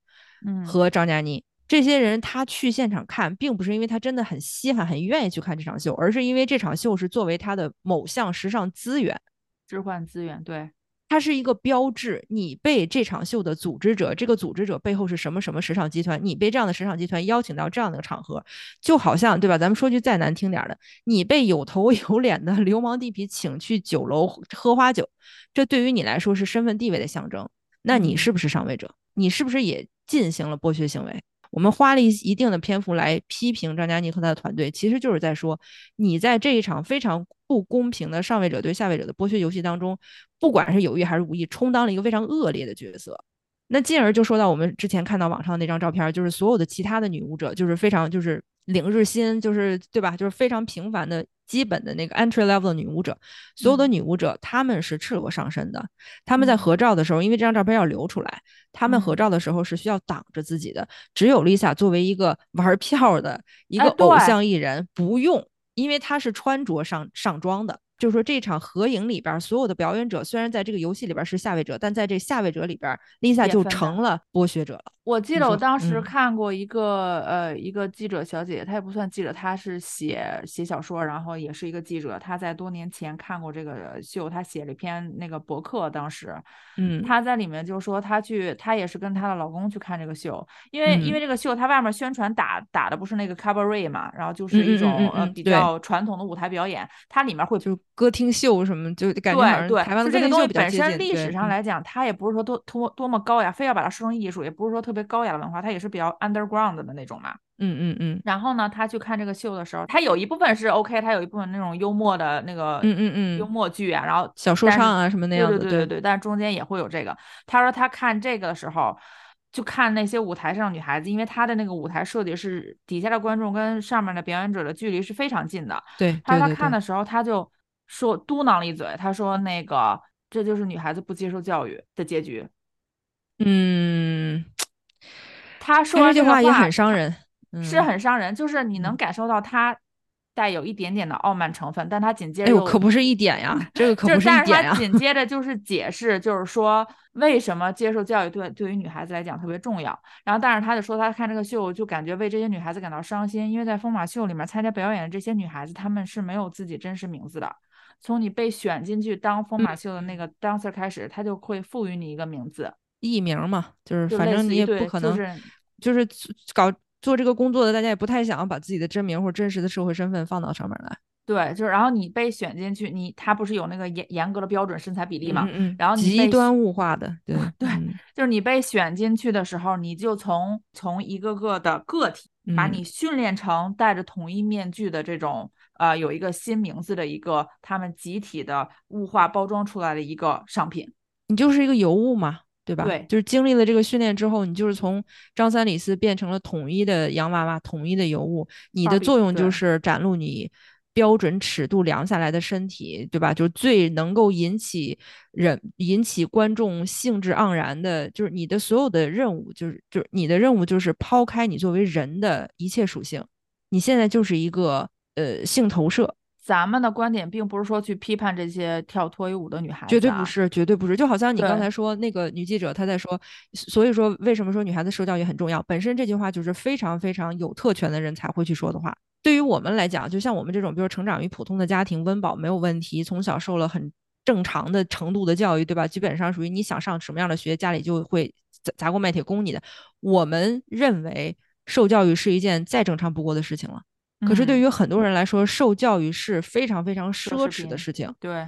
嗯，和张嘉倪。这些人他去现场看，并不是因为他真的很稀罕、很愿意去看这场秀，而是因为这场秀是作为他的某项时尚资源置换资源。对，它是一个标志。你被这场秀的组织者，这个组织者背后是什么什么时尚集团？你被这样的时尚集团邀请到这样的场合，就好像对吧？咱们说句再难听点的，你被有头有脸的流氓地痞请去酒楼喝花酒，这对于你来说是身份地位的象征。那你是不是上位者？你是不是也进行了剥削行为？我们花了一一定的篇幅来批评张嘉倪和他的团队，其实就是在说，你在这一场非常不公平的上位者对下位者的剥削游戏当中，不管是有意还是无意，充当了一个非常恶劣的角色。那进而就说到我们之前看到网上那张照片，就是所有的其他的女舞者，就是非常就是领日薪，就是对吧？就是非常平凡的基本的那个 entry level 的女舞者，所有的女舞者她们是赤裸上身的，她们在合照的时候，因为这张照片要流出来，她们合照的时候是需要挡着自己的。只有 Lisa 作为一个玩票的一个偶像艺人，不用，因为她是穿着上上妆的。就是说这场合影里边所有的表演者虽然在这个游戏里边是下位者，但在这下位者里边，Lisa 就成了剥削者了。我记得我当时嗯看过一个、呃一个记者小姐姐，她也不算记者，她是写写小说，然后也是一个记者。她在多年前看过这个秀，她写了一篇那个博客，当时嗯，她在里面就说她去，她也是跟她的老公去看这个秀，因为、因嗯为这个秀它外面宣传打打的不是那个 cabaret 嘛，然后就是一种、呃比较传统的舞台表演，它里面会就是歌厅秀什么，就感觉好像对对，台湾的就这个东西歌厅秀比较本身历史上来讲，它也不是说多多多么高雅，非要把它说成艺术，也不是说特别高雅的文化，它也是比较 underground 的那种嘛。嗯嗯嗯然后呢，他去看这个秀的时候，他有一部分是 OK，他有一部分那种幽默的那个嗯嗯嗯幽默剧啊，然后小说唱啊什么那样的，对对对对对，但是中间也会有这个。他说他看这个的时候，就看那些舞台上的女孩子，因为他的那个舞台设计是底下的观众跟上面的表演者的距离是非常近的。对他说他看的时候，他就说嘟囔了一嘴，他说那个这就是女孩子不接受教育的结局。嗯，他说完这句话也很伤人，是嗯很伤人，就是你能嗯感受到他带有一点点的傲慢成分，但他紧接着哎呦，可不是一点呀，这个 可就是，不是一但是点呀，他紧接 着就是解释，就是说为什么接受教育对对于女孩子来讲特别重要。然后，但是他就说他看这个秀就感觉为这些女孩子感到伤心，因为在疯马秀里面参加表演的这些女孩子，她们是没有自己真实名字的。从你被选进去当疯马秀的那个 dancer 开始，他就会赋予你一个名字，艺名嘛，就是反正你也不可能，就是就是搞做这个工作的，大家也不太想要把自己的真名或者真实的社会身份放到上面来。对，就是然后你被选进去，你他不是有那个严严格的标准身材比例嘛？嗯嗯，然后你极端物化的，对对嗯就是你被选进去的时候，你就从从一个个的个体，把嗯你训练成戴着统一面具的这种呃有一个新名字的一个他们集体的物化包装出来的一个商品。你就是一个尤物嘛，对吧？对就是经历了这个训练之后，你就是从张三李四变成了统一的洋娃娃，统一的尤物。你的作用就是展露你标准尺度量下来的身体，对吧？就是最能够引起人、引起观众兴致盎然的，就是你的所有的任务，就是就是你的任务就是抛开你作为人的一切属性，你现在就是一个呃性投射。咱们的观点并不是说去批判这些跳脱衣舞的女孩子、啊，绝对不是，绝对不是。就好像你刚才说那个女记者，她在说，所以说为什么说女孩子受教育很重要？本身这句话就是非常非常有特权的人才会去说的话。对于我们来讲，就像我们这种，比如成长于普通的家庭，温饱没有问题，从小受了很正常的程度的教育，对吧？基本上属于你想上什么样的学，家里就会砸砸锅卖铁供你的。我们认为受教育是一件再正常不过的事情了。可是对嗯于很多人来说，受教育是非常非常奢奢侈的事情。对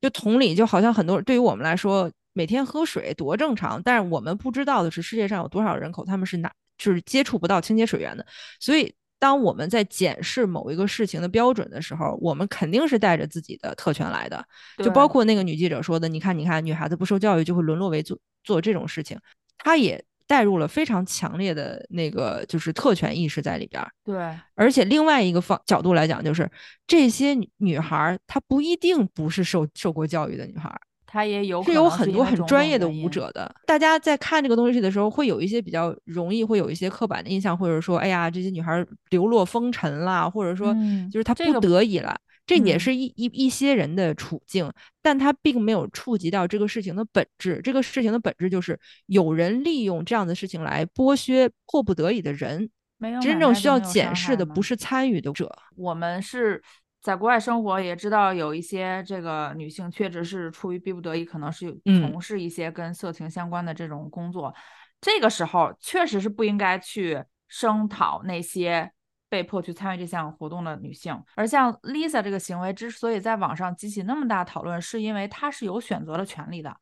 就同理，就好像很多对于我们来说，每天喝水多正常，但是我们不知道的是，世界上有多少人口他们是哪就是接触不到清洁水源的。所以，当我们在检视某一个事情的标准的时候，我们肯定是带着自己的特权来的。就包括那个女记者说的，你看，你看，女孩子不受教育就会沦落为做做这种事情，她也带入了非常强烈的那个就是特权意识在里边儿。对而且另外一个方角度来讲，就是这些女女孩儿，她不一定不是受受过教育的女孩儿，他也有是有很多很专业的舞者的。大家在看这个东西的时候，会有一些比较容易会有一些刻板的印象，或者说，哎呀，这些女孩儿流落风尘啦，或者说嗯就是她不得已了。这也嗯是一一一些人的处境，但他并没有触及到这个事情的本质。这个事情的本质就是有人利用这样的事情来剥削迫不得已的人。没有真正需要检视的不是参与的者，我们是在国外生活，也知道有一些这个女性确实是出于逼不得已，可能是嗯从事一些跟色情相关的这种工作。这个时候确实是不应该去声讨那些被迫去参与这项活动的女性。而像 Lisa 这个行为之所以在网上激起那么大讨论，是因为她是有选择的权利的。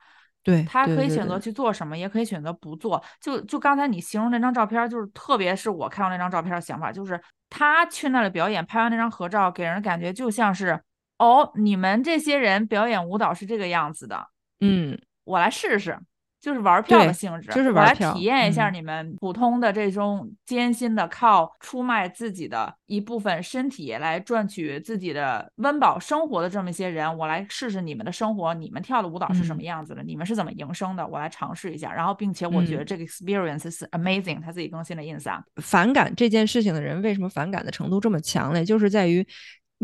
对，他对对对可以选择去做什么，也可以选择不做。就就刚才你形容那张照片儿，就是特别是我看到那张照片儿的想法，就是她去那里表演，拍完那张合照，给人的感觉就像是，哦，你们这些人表演舞蹈是这个样子的，嗯，我来试试，就是玩票的性质，就是玩票体验一下嗯。你们普通的这种艰辛的靠出卖自己的一部分身体来赚取自己的温饱生活的这么一些人，我来试试你们的生活，你们跳的舞蹈是什么嗯。样子的，你们是怎么营生的，我来尝试一下，然后并且我觉得嗯。这个 experience 是 amazing，他自己更新了 ins 啊，反感这件事情的人为什么反感的程度这么强烈，就是在于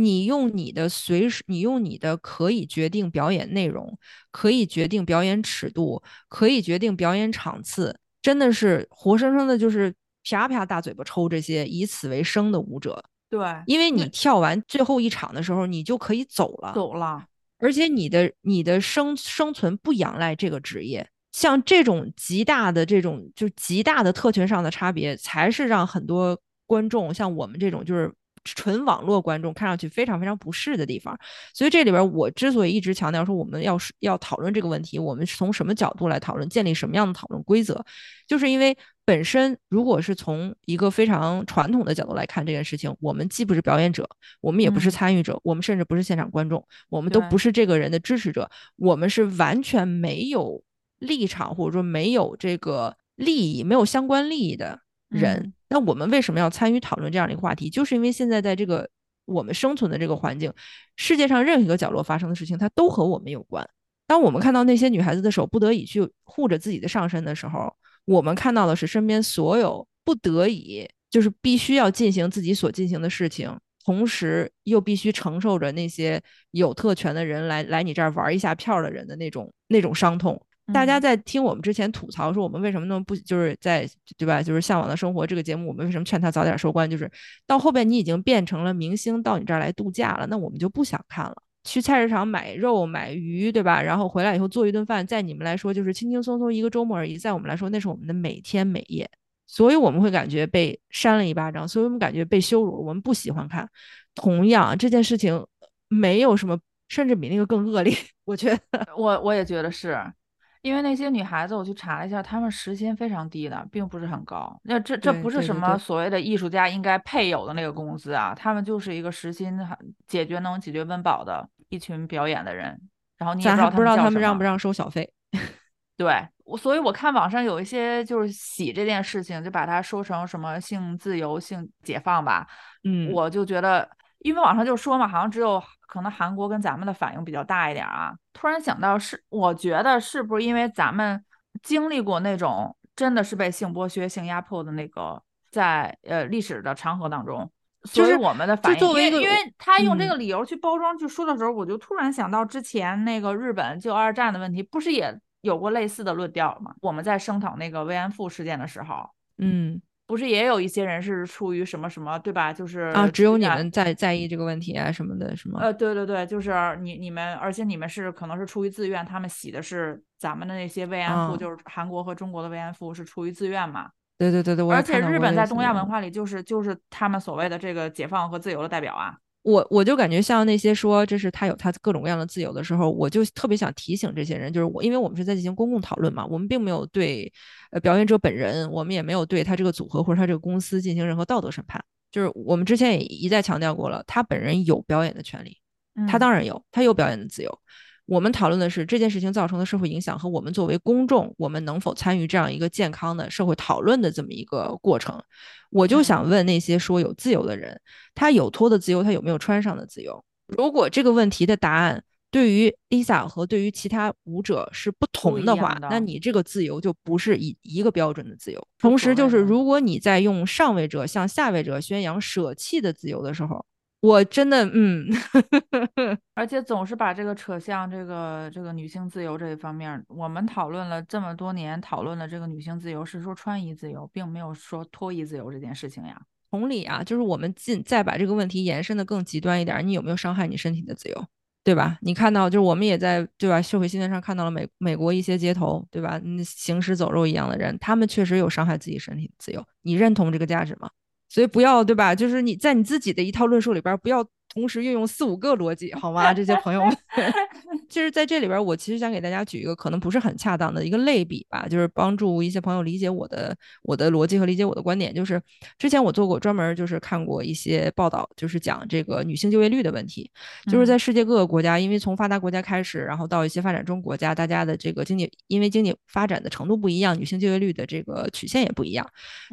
你用你的随时，你用你的可以决定表演内容，可以决定表演尺度，可以决定表演场次，真的是活生生的，就是啪啪大嘴巴抽这些以此为生的舞者。对，因为你跳完最后一场的时候，你就可以走了，走了，而且你的你的生生存不仰赖这个职业。像这种极大的这种就极大的特权上的差别，才是让很多观众像我们这种就是。纯网络观众看上去非常非常不适的地方，所以这里边我之所以一直强调说我们要是要讨论这个问题，我们是从什么角度来讨论，建立什么样的讨论规则，就是因为本身如果是从一个非常传统的角度来看这件事情，我们既不是表演者，我们也不是参与者，我们甚至不是现场观众，我们都不是这个人的支持者，我们是完全没有立场或者说没有这个利益、没有相关利益的人。那我们为什么要参与讨论这样的一个话题？就是因为现在在这个我们生存的这个环境，世界上任何一个角落发生的事情，它都和我们有关。当我们看到那些女孩子的手不得已去护着自己的上身的时候，我们看到的是身边所有不得已，就是必须要进行自己所进行的事情，同时又必须承受着那些有特权的人来来你这儿玩一下票的人的那种那种伤痛。大家在听我们之前吐槽说我们为什么那么不就是在对吧？就是向往的生活这个节目，我们为什么劝他早点收官？就是到后边你已经变成了明星，到你这儿来度假了，那我们就不想看了。去菜市场买肉买鱼，对吧？然后回来以后做一顿饭，在你们来说就是轻轻松松一个周末而已，在我们来说那是我们的每天每夜。所以我们会感觉被扇了一巴掌，所以我们感觉被羞辱，我们不喜欢看。同样这件事情没有什么，甚至比那个更恶劣。我觉得，我我也觉得是。因为那些女孩子，我去查了一下，她们时薪非常低的，并不是很高。那这这不是什么所谓的艺术家应该配有的那个工资啊，她们就是一个时薪解决能解决温饱的一群表演的人。然后你也不知道他们让不让收小费。对，我所以我看网上有一些就是洗这件事情，就把它说成什么性自由、性解放吧。嗯，我就觉得，因为网上就说嘛，好像只有。可能韩国跟咱们的反应比较大一点啊。突然想到，是我觉得是不是因为咱们经历过那种真的是被性剥削、性压迫的那个，在呃历史的长河当中，所以我们的反应，因为因为他用这个理由去包装去说的时候，我就突然想到之前那个日本就二战的问题，不是也有过类似的论调吗？我们在声讨那个慰安妇事件的时候，嗯。不是也有一些人是出于什么什么，对吧？就是啊，只有你们在在意这个问题啊什么的，是吗？呃，对对对，就是你你们，而且你们是可能是出于自愿，他们洗的是咱们的那些慰安妇，就是韩国和中国的慰安妇是出于自愿嘛？对对对对，而且日本在东亚文化里就是就是他们所谓的这个解放和自由的代表啊。我我就感觉像那些说这是他有他各种各样的自由的时候，我就特别想提醒这些人，就是我，因为我们是在进行公共讨论嘛，我们并没有对呃表演者本人，我们也没有对他这个组合或者他这个公司进行任何道德审判。就是我们之前也一再强调过了，他本人有表演的权利，他当然有，他有表演的自由。我们讨论的是这件事情造成的社会影响和我们作为公众，我们能否参与这样一个健康的社会讨论的这么一个过程。我就想问那些说有自由的人，他有脱的自由，他有没有穿上的自由？如果这个问题的答案对于 Lisa 和对于其他舞者是不同的话，那你这个自由就不是一一个标准的自由。同时，就是如果你在用上位者向下位者宣扬舍弃的自由的时候。我真的嗯，而且总是把这个扯向这个这个女性自由这一方面。我们讨论了这么多年，讨论了这个女性自由是说穿衣自由，并没有说脱衣自由这件事情呀。同理啊，就是我们进再把这个问题延伸的更极端一点，你有没有伤害你身体的自由，对吧？你看到就是我们也在对吧？社会新闻上看到了美美国一些街头，对吧？行尸走肉一样的人，他们确实有伤害自己身体的自由。你认同这个价值吗？所以不要对吧？就是你在你自己的一套论述里边，不要。同时运用四五个逻辑，好吗？这些朋友们，其实在这里边，我其实想给大家举一个可能不是很恰当的一个类比吧，就是帮助一些朋友理解我的我的逻辑和理解我的观点。就是之前我做过专门就是看过一些报道，就是讲这个女性就业率的问题。就是在世界各个国家，因为从发达国家开始，然后到一些发展中国家，大家的这个经济因为经济发展的程度不一样，女性就业率的这个曲线也不一样。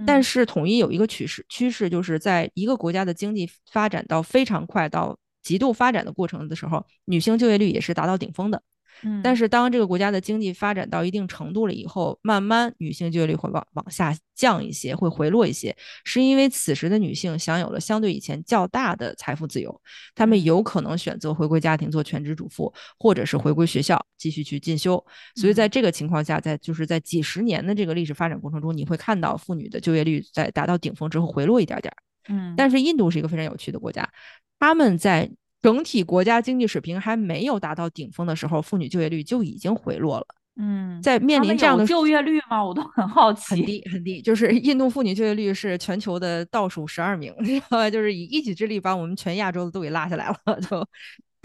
但是统一有一个趋势，趋势就是在一个国家的经济发展到非常快。到极度发展的过程的时候，女性就业率也是达到顶峰的。嗯，但是当这个国家的经济发展到一定程度了以后，慢慢女性就业率会往往下降一些，会回落一些，是因为此时的女性享有了相对以前较大的财富自由，她们有可能选择回归家庭做全职主妇，或者是回归学校继续去进修。所以在这个情况下，在就是在几十年的这个历史发展过程中，你会看到妇女的就业率在达到顶峰之后回落一点点。嗯，但是印度是一个非常有趣的国家，他们在整体国家经济水平还没有达到顶峰的时候，妇女就业率就已经回落了。嗯，在面临这样的就业率吗？我都很好奇。很低很低，就是印度妇女就业率是全球的倒数十二名，知道吧？就是以一己之力把我们全亚洲的都给拉下来了。就，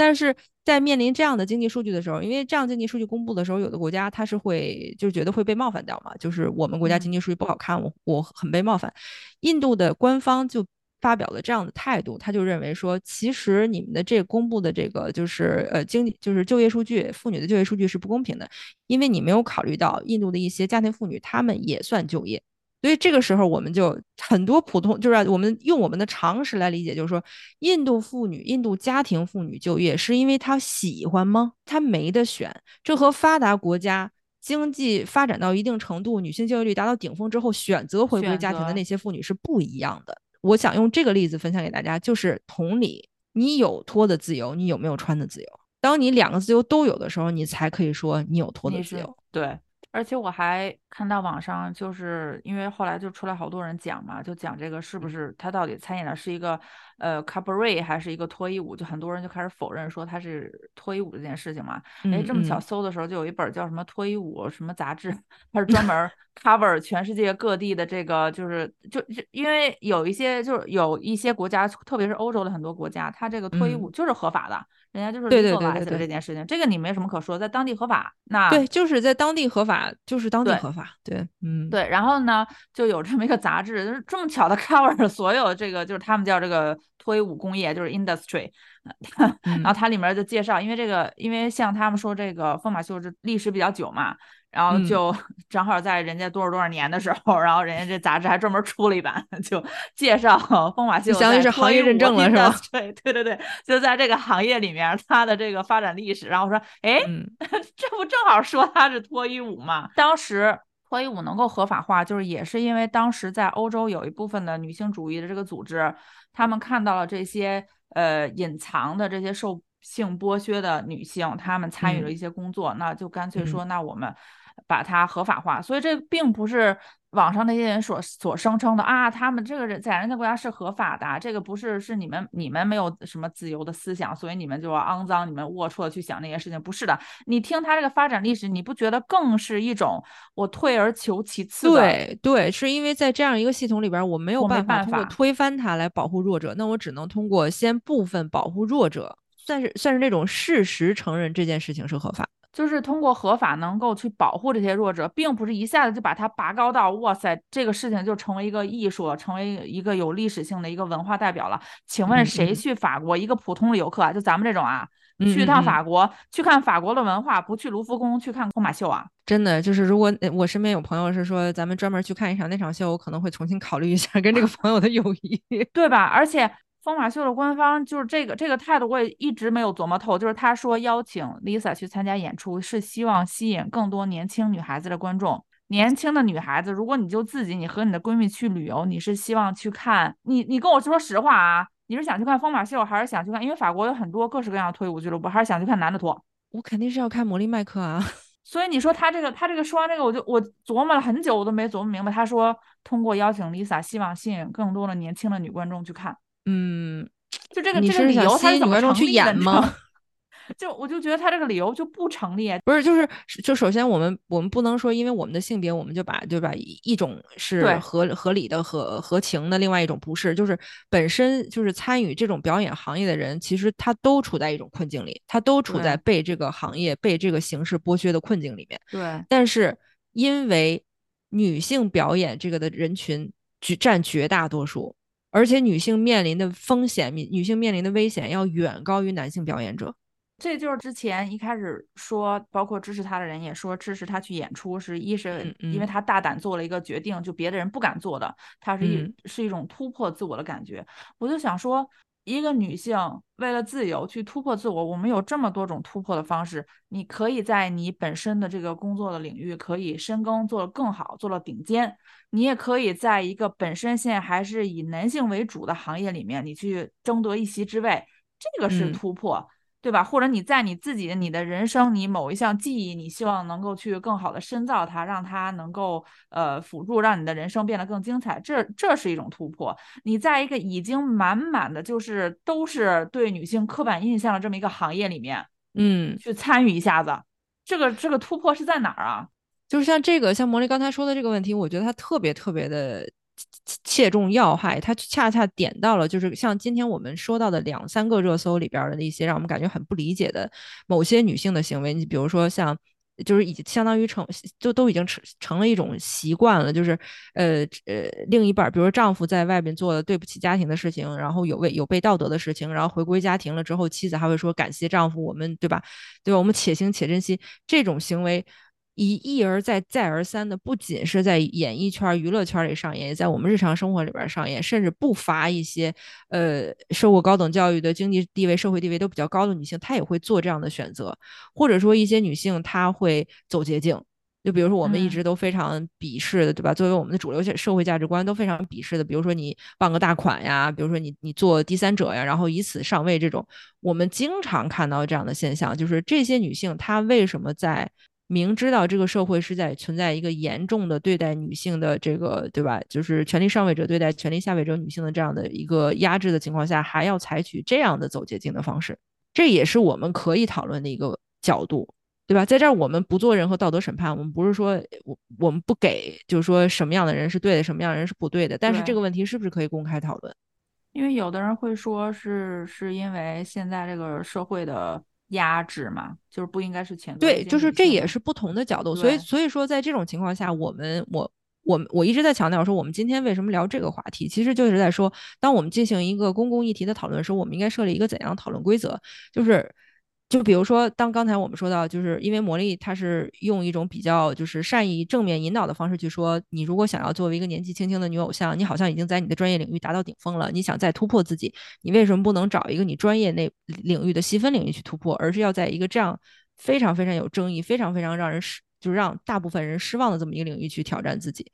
但是在面临这样的经济数据的时候，因为这样经济数据公布的时候，有的国家它是会就觉得会被冒犯掉嘛，就是我们国家经济数据不好看，我我很被冒犯。印度的官方就。发表了这样的态度，他就认为说，其实你们的这公布的这个就是呃经济就是就业数据，妇女的就业数据是不公平的，因为你没有考虑到印度的一些家庭妇女，她们也算就业，所以这个时候我们就很多普通就是我们用我们的常识来理解，就是说印度妇女、印度家庭妇女就业是因为她喜欢吗？她没得选，这和发达国家经济发展到一定程度，女性就业率达到顶峰之后选择回归家庭的那些妇女是不一样的。我想用这个例子分享给大家，就是同理，你有脱的自由，你有没有穿的自由？当你两个自由都有的时候，你才可以说你有脱的自由。对。而且我还看到网上，就是因为后来就出来好多人讲嘛，就讲这个是不是他到底参演的是一个呃 cabaret 还是一个脱衣舞，就很多人就开始否认说他是脱衣舞这件事情嘛。哎，这么巧搜的时候就有一本叫什么脱衣舞什么杂志，它是专门 cover 全世界各地的这个，就是就就因为有一些就是有一些国家，特别是欧洲的很多国家，它这个脱衣舞就是合法的。人家就是对对对对这件事情，这个你没什么可说，在当地合法。那对，就是在当地合法，就是当地合法。对，嗯，对。然后呢，就有这么一个杂志，就是这么巧的 cover 了所有这个，就是他们叫这个脱衣舞工业，就是 industry。然后它里面就介绍，因为这个，因为像他们说这个疯马秀这历史比较久嘛。然后就正好在人家多少多少年的时候，然后人家这杂志还专门出了一版，就介绍风马秀，相当于是行业认证了，是吧？对对对对，就在这个行业里面，它的这个发展历史。然后我说，哎，这不正好说它是脱衣舞嘛？当时脱衣舞能够合法化，就是也是因为当时在欧洲有一部分的女性主义的这个组织，他们看到了这些呃隐藏的这些受性剥削的女性，她们参与了一些工作，那就干脆说，那我们。把它合法化，所以这并不是网上那些人所所声称的啊，他们这个人在人家国家是合法的，这个不是是你们你们没有什么自由的思想，所以你们就要肮脏，你们龌龊的去想那些事情，不是的。你听他这个发展历史，你不觉得更是一种我退而求其次？对对，是因为在这样一个系统里边，我没有办法通过推翻它来保护弱者，那我只能通过先部分保护弱者，算是算是那种事实承认这件事情是合法。就是通过合法能够去保护这些弱者，并不是一下子就把它拔高到哇塞，这个事情就成为一个艺术，成为一个有历史性的一个文化代表了。请问谁去法国？一个普通的游客啊，就咱们这种啊，去一趟法国去看法国的文化，不去卢浮宫去看空马秀啊？真的就是，如果我身边有朋友是说咱们专门去看一场那场秀，我可能会重新考虑一下跟这个 朋友的友谊，对吧？而且。疯马秀的官方就是这个这个态度，我也一直没有琢磨透。就是他说邀请 Lisa 去参加演出，是希望吸引更多年轻女孩子的观众。年轻的女孩子，如果你就自己，你和你的闺蜜去旅游，你是希望去看你？你跟我说实话啊，你是想去看疯马秀，还是想去看？因为法国有很多各式各样的脱衣舞俱乐部，还是想去看男的脱？我肯定是要看魔力麦克啊。所以你说他这个他这个说完这个，我就我琢磨了很久，我都没琢磨明白。他说通过邀请 Lisa，希望吸引更多的年轻的女观众去看。嗯。就这个这个理由，他怎么成立吗？就我就觉得他这个理由就不成立。不是，就是就首先我们我们不能说因为我们的性别，我们就把对吧一种是合合理的合合情的，另外一种不是。就是本身就是参与这种表演行业的人，其实他都处在一种困境里，他都处在被这个行业被这个形式剥削的困境里面。对。但是因为女性表演这个的人群占绝大多数。而且女性面临的风险，女女性面临的危险要远高于男性表演者。这就是之前一开始说，包括支持他的人也说，支持他去演出是一是因为他大胆做了一个决定，就别的人不敢做的，他是一是一种突破自我的感觉。我就想说，一个女性为了自由去突破自我，我们有这么多种突破的方式。你可以在你本身的这个工作的领域可以深耕，做得更好，做到顶尖。你也可以在一个本身现在还是以男性为主的行业里面，你去争得一席之位，这个是突破。对吧？或者你在你自己你的人生，你某一项技艺，你希望能够去更好的深造它，让它能够呃辅助，让你的人生变得更精彩。这这是一种突破。你在一个已经满满的就是都是对女性刻板印象的这么一个行业里面，嗯，去参与一下子，这个这个突破是在哪儿啊？就是像这个，像魔力刚才说的这个问题，我觉得它特别特别的。切中要害，它恰恰点到了，就是像今天我们说到的两三个热搜里边的那些让我们感觉很不理解的某些女性的行为。你比如说像，就是已经相当于成，就都已经成成了一种习惯了，就是呃呃，另一半，比如说丈夫在外边做了对不起家庭的事情，然后有违有悖道德的事情，然后回归家庭了之后，妻子还会说感谢丈夫，我们对吧？对吧？我们且行且珍惜这种行为。一一而再、再而三的，不仅是在演艺圈、娱乐圈里上演，也在我们日常生活里边上演，甚至不乏一些呃受过高等教育的、经济地位、社会地位都比较高的女性，她也会做这样的选择。或者说，一些女性她会走捷径，就比如说我们一直都非常鄙视的，对吧？作为我们的主流社会价值观都非常鄙视的，比如说你傍个大款呀，比如说你你做第三者呀，然后以此上位这种，我们经常看到这样的现象，就是这些女性她为什么在？明知道这个社会是在存在一个严重的对待女性的这个，对吧？就是权力上位者对待权力下位者女性的这样的一个压制的情况下，还要采取这样的走捷径的方式，这也是我们可以讨论的一个角度，对吧？在这儿我们不做任何道德审判，我们不是说我我们不给，就是说什么样的人是对的，什么样的人是不对的。但是这个问题是不是可以公开讨论？因为有的人会说是是因为现在这个社会的。压制嘛，就是不应该是谴责。对，就是这也是不同的角度。所以，所以说在这种情况下，我们我我我一直在强调说，我们今天为什么聊这个话题，其实就是在说，当我们进行一个公共议题的讨论时候，我们应该设立一个怎样的讨论规则，就是。就比如说，当刚才我们说到，就是因为魔力，它是用一种比较就是善意正面引导的方式去说，你如果想要作为一个年纪轻轻的女偶像，你好像已经在你的专业领域达到顶峰了，你想再突破自己，你为什么不能找一个你专业那领域的细分领域去突破，而是要在一个这样非常非常有争议、非常非常让人失，就是让大部分人失望的这么一个领域去挑战自己？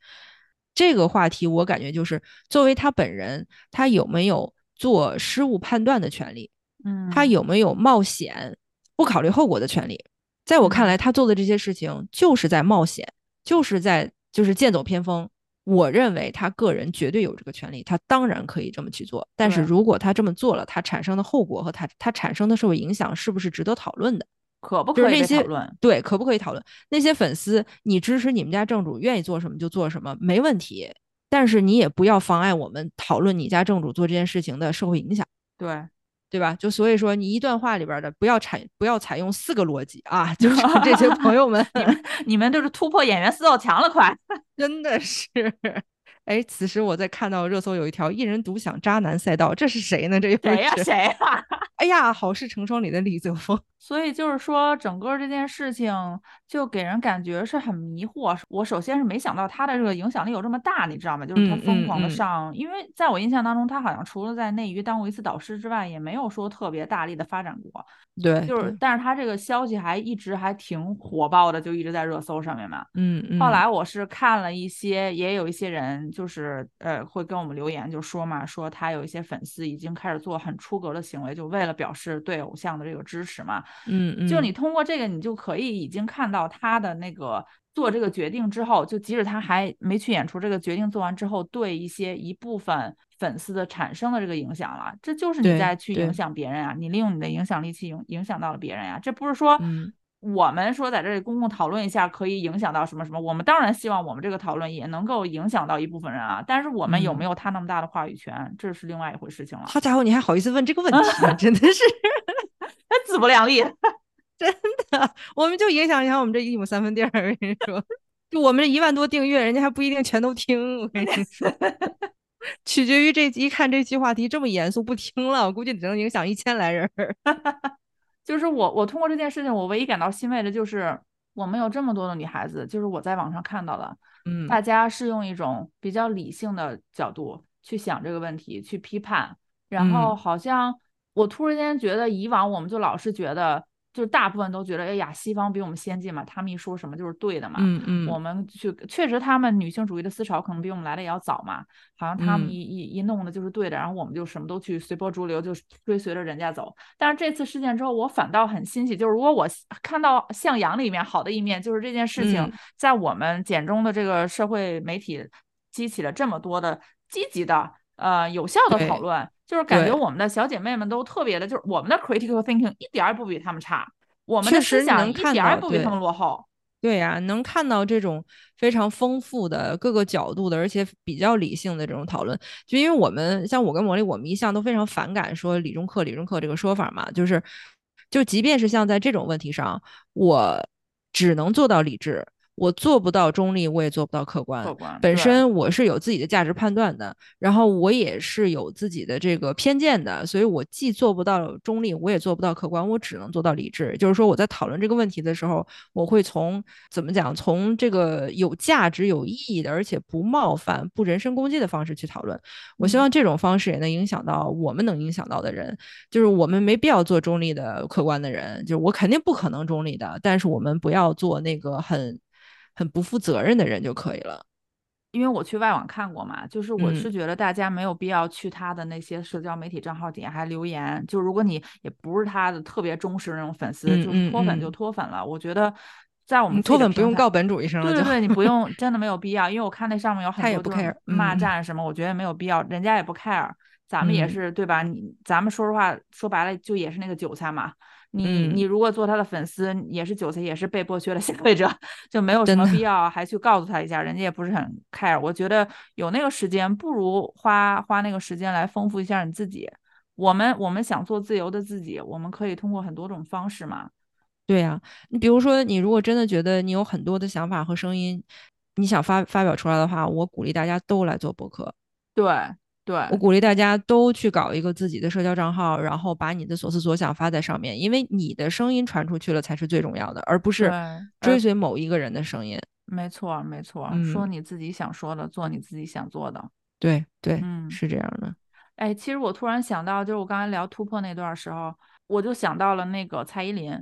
这个话题，我感觉就是作为他本人，他有没有做失误判断的权利？嗯，他有没有冒险？不考虑后果的权利，在我看来，他做的这些事情就是在冒险，就是在就是剑走偏锋。我认为他个人绝对有这个权利，他当然可以这么去做。但是如果他这么做了，他产生的后果和他他产生的社会影响是不是值得讨论的？可不可以讨论？对，可不可以讨论？那些粉丝，你支持你们家正主，愿意做什么就做什么，没问题。但是你也不要妨碍我们讨论你家正主做这件事情的社会影响。对。对吧？就所以说，你一段话里边的不要采不要采用四个逻辑啊！就是这些朋友们，你们你们就是突破演员四道墙了，快！真的是。哎，此时我在看到热搜有一条“一人独享渣男赛道”，这是谁呢？这又谁呀？谁呀？哎呀，好事成双里的李泽峰。所以就是说，整个这件事情就给人感觉是很迷惑。我首先是没想到他的这个影响力有这么大，你知道吗？就是他疯狂的上，因为在我印象当中，他好像除了在内娱当过一次导师之外，也没有说特别大力的发展过。对，就是，但是他这个消息还一直还挺火爆的，就一直在热搜上面嘛。嗯嗯。后来我是看了一些，也有一些人就是呃会跟我们留言，就说嘛，说他有一些粉丝已经开始做很出格的行为，就为了表示对偶像的这个支持嘛。嗯嗯。就你通过这个，你就可以已经看到他的那个做这个决定之后，就即使他还没去演出，这个决定做完之后，对一些一部分。粉丝的产生的这个影响了，这就是你在去影响别人啊！你利用你的影响力去影影响到了别人呀！这不是说我们说在这里公共讨论一下可以影响到什么什么？我们当然希望我们这个讨论也能够影响到一部分人啊！但是我们有没有他那么大的话语权，这是另外一回事情了。好家伙，你还好意思问这个问题？真的是，自不量力，真的。我们就影响一下我们这一亩三分地儿，我跟你说，就我们这一万多订阅，人家还不一定全都听。我跟你说。取决于这一看这期话题这么严肃不听了，我估计只能影响一千来人。就是我，我通过这件事情，我唯一感到欣慰的就是我们有这么多的女孩子，就是我在网上看到了，嗯，大家是用一种比较理性的角度去想这个问题，去批判，然后嗯好像我突然间觉得，以往我们就老是觉得，就是大部分都觉得，哎呀，西方比我们先进嘛，他们一说什么就是对的嘛。嗯嗯我们去确实，他们女性主义的思潮可能比我们来的也要早嘛，好像他们嗯一一一弄的就是对的，然后我们就什么都去随波逐流，就追随着人家走。但是这次事件之后，我反倒很欣喜，就是如果我看到向阳里面好的一面，就是这件事情嗯在我们简中的这个社会媒体激起了这么多的积极的呃有效的讨论，就是感觉我们的小姐妹们都特别的，就是我们的 critical thinking 一点儿也不比他们差，我们的思想一点儿也不比他们落后。对呀、能看到这种非常丰富的各个角度的，而且比较理性的这种讨论。就因为我们像我跟魔力，我们一向都非常反感说理中客、理中客这个说法嘛，就是就即便是像在这种问题上，我只能做到理智。我做不到中立，我也做不到客观。客观本身我是有自己的价值判断的，然后我也是有自己的这个偏见的，所以我既做不到中立，我也做不到客观，我只能做到理智。就是说，我在讨论这个问题的时候，我会从怎么讲，从这个有价值、有意义的，而且不冒犯、不人身攻击的方式去讨论。我希望这种方式也能影响到我们能影响到的人，就是我们没必要做中立的、客观的人，就是我肯定不可能中立的，但是我们不要做那个很很不负责任的人就可以了。因为我去外网看过嘛，就是我嗯是觉得大家没有必要去他的那些社交媒体账号底下还留言，就如果你也不是他的特别忠实的那种粉丝，就脱粉就嗯脱粉了。我觉得在我们脱粉不用告本主一声了，对对对，你不用，真的没有必要，因为我看那上面有很多骂嗯战什么，我觉得没有必要，人家也不 care，咱们也嗯是对吧？你咱们说实话，说白了就也是那个韭菜嘛。你嗯你如果做他的粉丝，也是韭菜，也是被剥削的 消费者，就没有什么必要还去告诉他一下，人家也不是很 care。我觉得有那个时间，不如花花那个时间来丰富一下你自己。我们我们想做自由的自己，我们可以通过很多种方式嘛。对呀、你比如说，你如果真的觉得你有很多的想法和声音，你想发发表出来的话，我鼓励大家都来做博客。对对，我鼓励大家都去搞一个自己的社交账号，然后把你的所思所想发在上面，因为你的声音传出去了才是最重要的，而不是追随某一个人的声音。没错，没错，嗯说你自己想说的，做你自己想做的。对对，嗯是这样的。哎，其实我突然想到，就是我刚才聊突破那段时候，我就想到了那个蔡依林。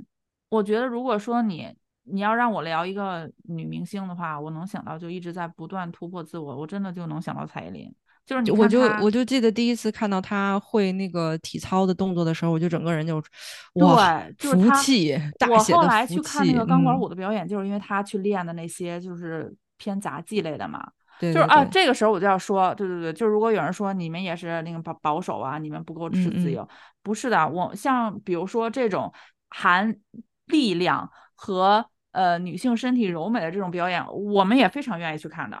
我觉得如果说你你要让我聊一个女明星的话，我能想到就一直在不断突破自我，我真的就能想到蔡依林。就是你我就我就记得第一次看到他会那个体操的动作的时候，我就整个人就哇，对，就是他。服气，大我后来去看那个钢管嗯舞的表演，就是因为他去练的那些就是偏杂技类的嘛。对对就是啊，这个时候我就要说，对对对，就是如果有人说你们也是那个保保守啊，你们不够持嗯嗯自由，不是的，我像比如说这种含力量和呃女性身体柔美的这种表演，我们也非常愿意去看的。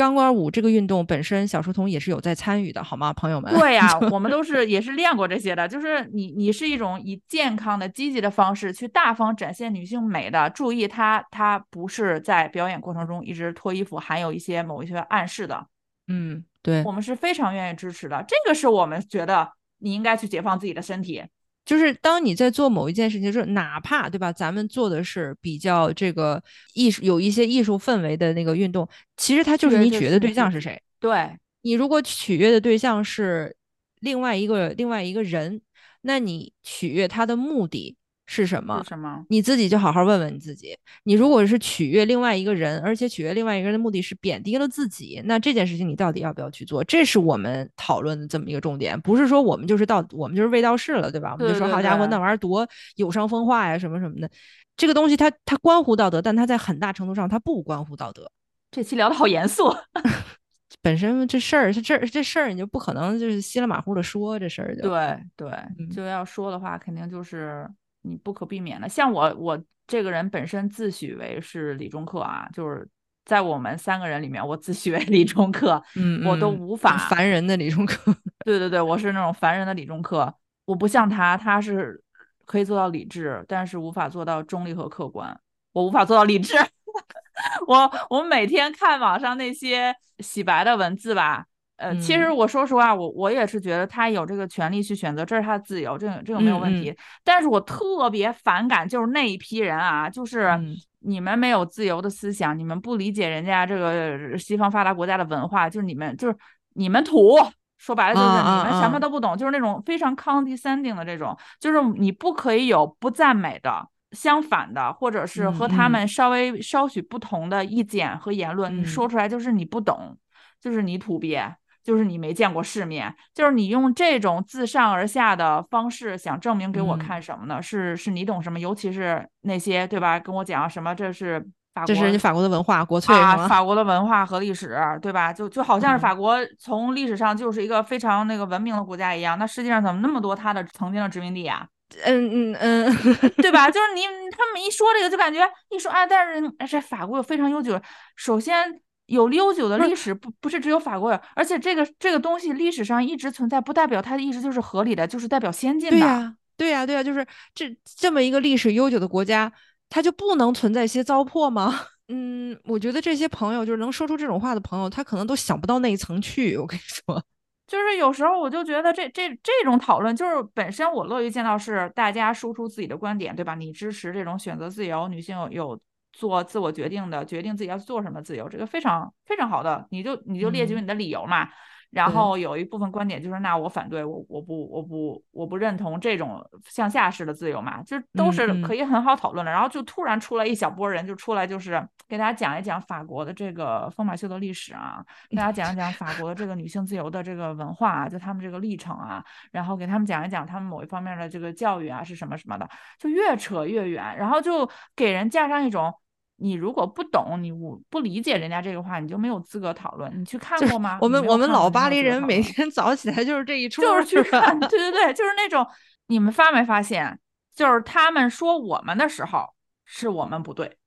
钢管舞这个运动本身，小书童也是有在参与的，好吗，朋友们？对呀、我们都是也是练过这些的，就是你你是一种以健康的、积极的方式去大方展现女性美的。注意它，它不是在表演过程中一直脱衣服，含有一些某一些暗示的。嗯，对我，们是非常愿意支持的，这个是我们觉得你应该去解放自己的身体。就是当你在做某一件事情，就是哪怕对吧，咱们做的是比较这个艺术有一些艺术氛围的那个运动，其实它就是你取悦的对象是谁。对，你如果取悦的对象是另外一个另外一个人，那你取悦他的目的是什么？什么？你自己就好好问问你自己。你如果是取悦另外一个人，而且取悦另外一个人的目的是贬低了自己，那这件事情你到底要不要去做？这是我们讨论的这么一个重点，不是说我们就是道我们就是卫道士了，对吧？我们就说好家伙，那玩意儿多有伤风化呀，什么什么的。这个东西它它关乎道德，但它在很大程度上它不关乎道德。这期聊的好严肃。本身这事儿，这这这事儿你就不可能就是稀里马虎的说这事儿就对对，嗯就要说的话，肯定就是你不可避免的。像我，我这个人本身自诩为是理中客啊，就是在我们三个人里面，我自诩为理中客，嗯，我都嗯无法烦人的理中客。对对对，我是那种烦人的理中客，我不像他，他是可以做到理智，但是无法做到中立和客观。我无法做到理智。我我每天看网上那些洗白的文字吧，呃，其实嗯。我说实话，我我也是觉得他有这个权利去选择，这是他的自由，这个这个没有问嗯。题。但是我特别反感就是那一批人啊，就是嗯。你们没有自由的思想，你们不理解人家这个西方发达国家的文化，就是你们就是你们土，说白了就是你们什啊么都不懂，就是那种非常 condescending 的这种，就是你不可以有不赞美的。相反的，或者是和他们稍微稍许不同的意见和言论，你嗯。说出来就是你不懂，就是你土鳖，就是你没见过世面，就是你用这种自上而下的方式想证明给我嗯看什么呢？是是你懂什么？尤其是那些对吧？跟我讲什么这是法国，这是人家法国的文化国粹啊？法国的文化和历史，对吧？就就好像是嗯法国从历史上就是一个非常那个文明的国家一样，那世界上怎么那么多它的曾经的殖民地啊？嗯嗯嗯，对吧？就是 你他们一说这个，就感觉一说啊，但是哎这法国有非常悠久，首先有悠久的历史，不不是只有法国有，而且这个这个东西历史上一直存在，不代表它的意思就是合理的，就是代表先进的。对呀、对呀、对呀、就是这这么一个历史悠久的国家，它就不能存在一些糟粕吗？嗯，我觉得这些朋友，就是能说出这种话的朋友，他可能都想不到那一层去。我跟你说，就是有时候我就觉得这这这种讨论，就是本身我乐于见到是大家输出自己的观点，对吧？你支持这种选择自由，女性有有做自我决定的，决定自己要做什么自由，这个非常非常好的，你就你就列举嗯你的理由嘛。然后有一部分观点就是，那我反对，我我不我不我不认同这种向下式的自由嘛，就都是可以很好讨论的。然后就突然出来一小波人，就出来就是给大家讲一讲法国的这个疯马秀的历史啊，大家讲一讲法国的这个女性自由的这个文化啊，就他们这个历程啊，然后给他们讲一讲他们某一方面的这个教育啊是什么什么的，就越扯越远，然后就给人加上一种。你如果不懂，你我不理解人家这个话，你就没有资格讨论。你去看过吗？我们我们老巴黎人每天早起来就是这一 出，就是去看，对对对，就是那种你们发没发现，就是他们说我们的时候是我们不对，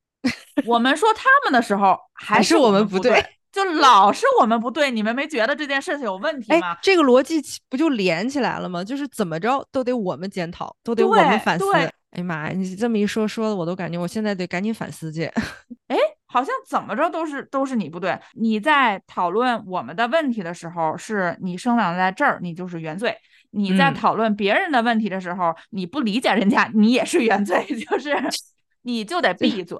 我们说他们的时候还还是我我们不对，就老是我们不对。你们没觉得这件事情有问题哎吗？，这个逻辑不就连起来了吗？就是怎么着都得我们检讨，都得我们反思。对哎呀妈呀，你这么一说，说的我都感觉我现在得赶紧反思去。哎，好像怎么着都是都是你不对。你在讨论我们的问题的时候，是你生长在这儿，你就是原罪；你在嗯讨论别人的问题的时候，你不理解人家，你也是原罪，就是你就得闭嘴。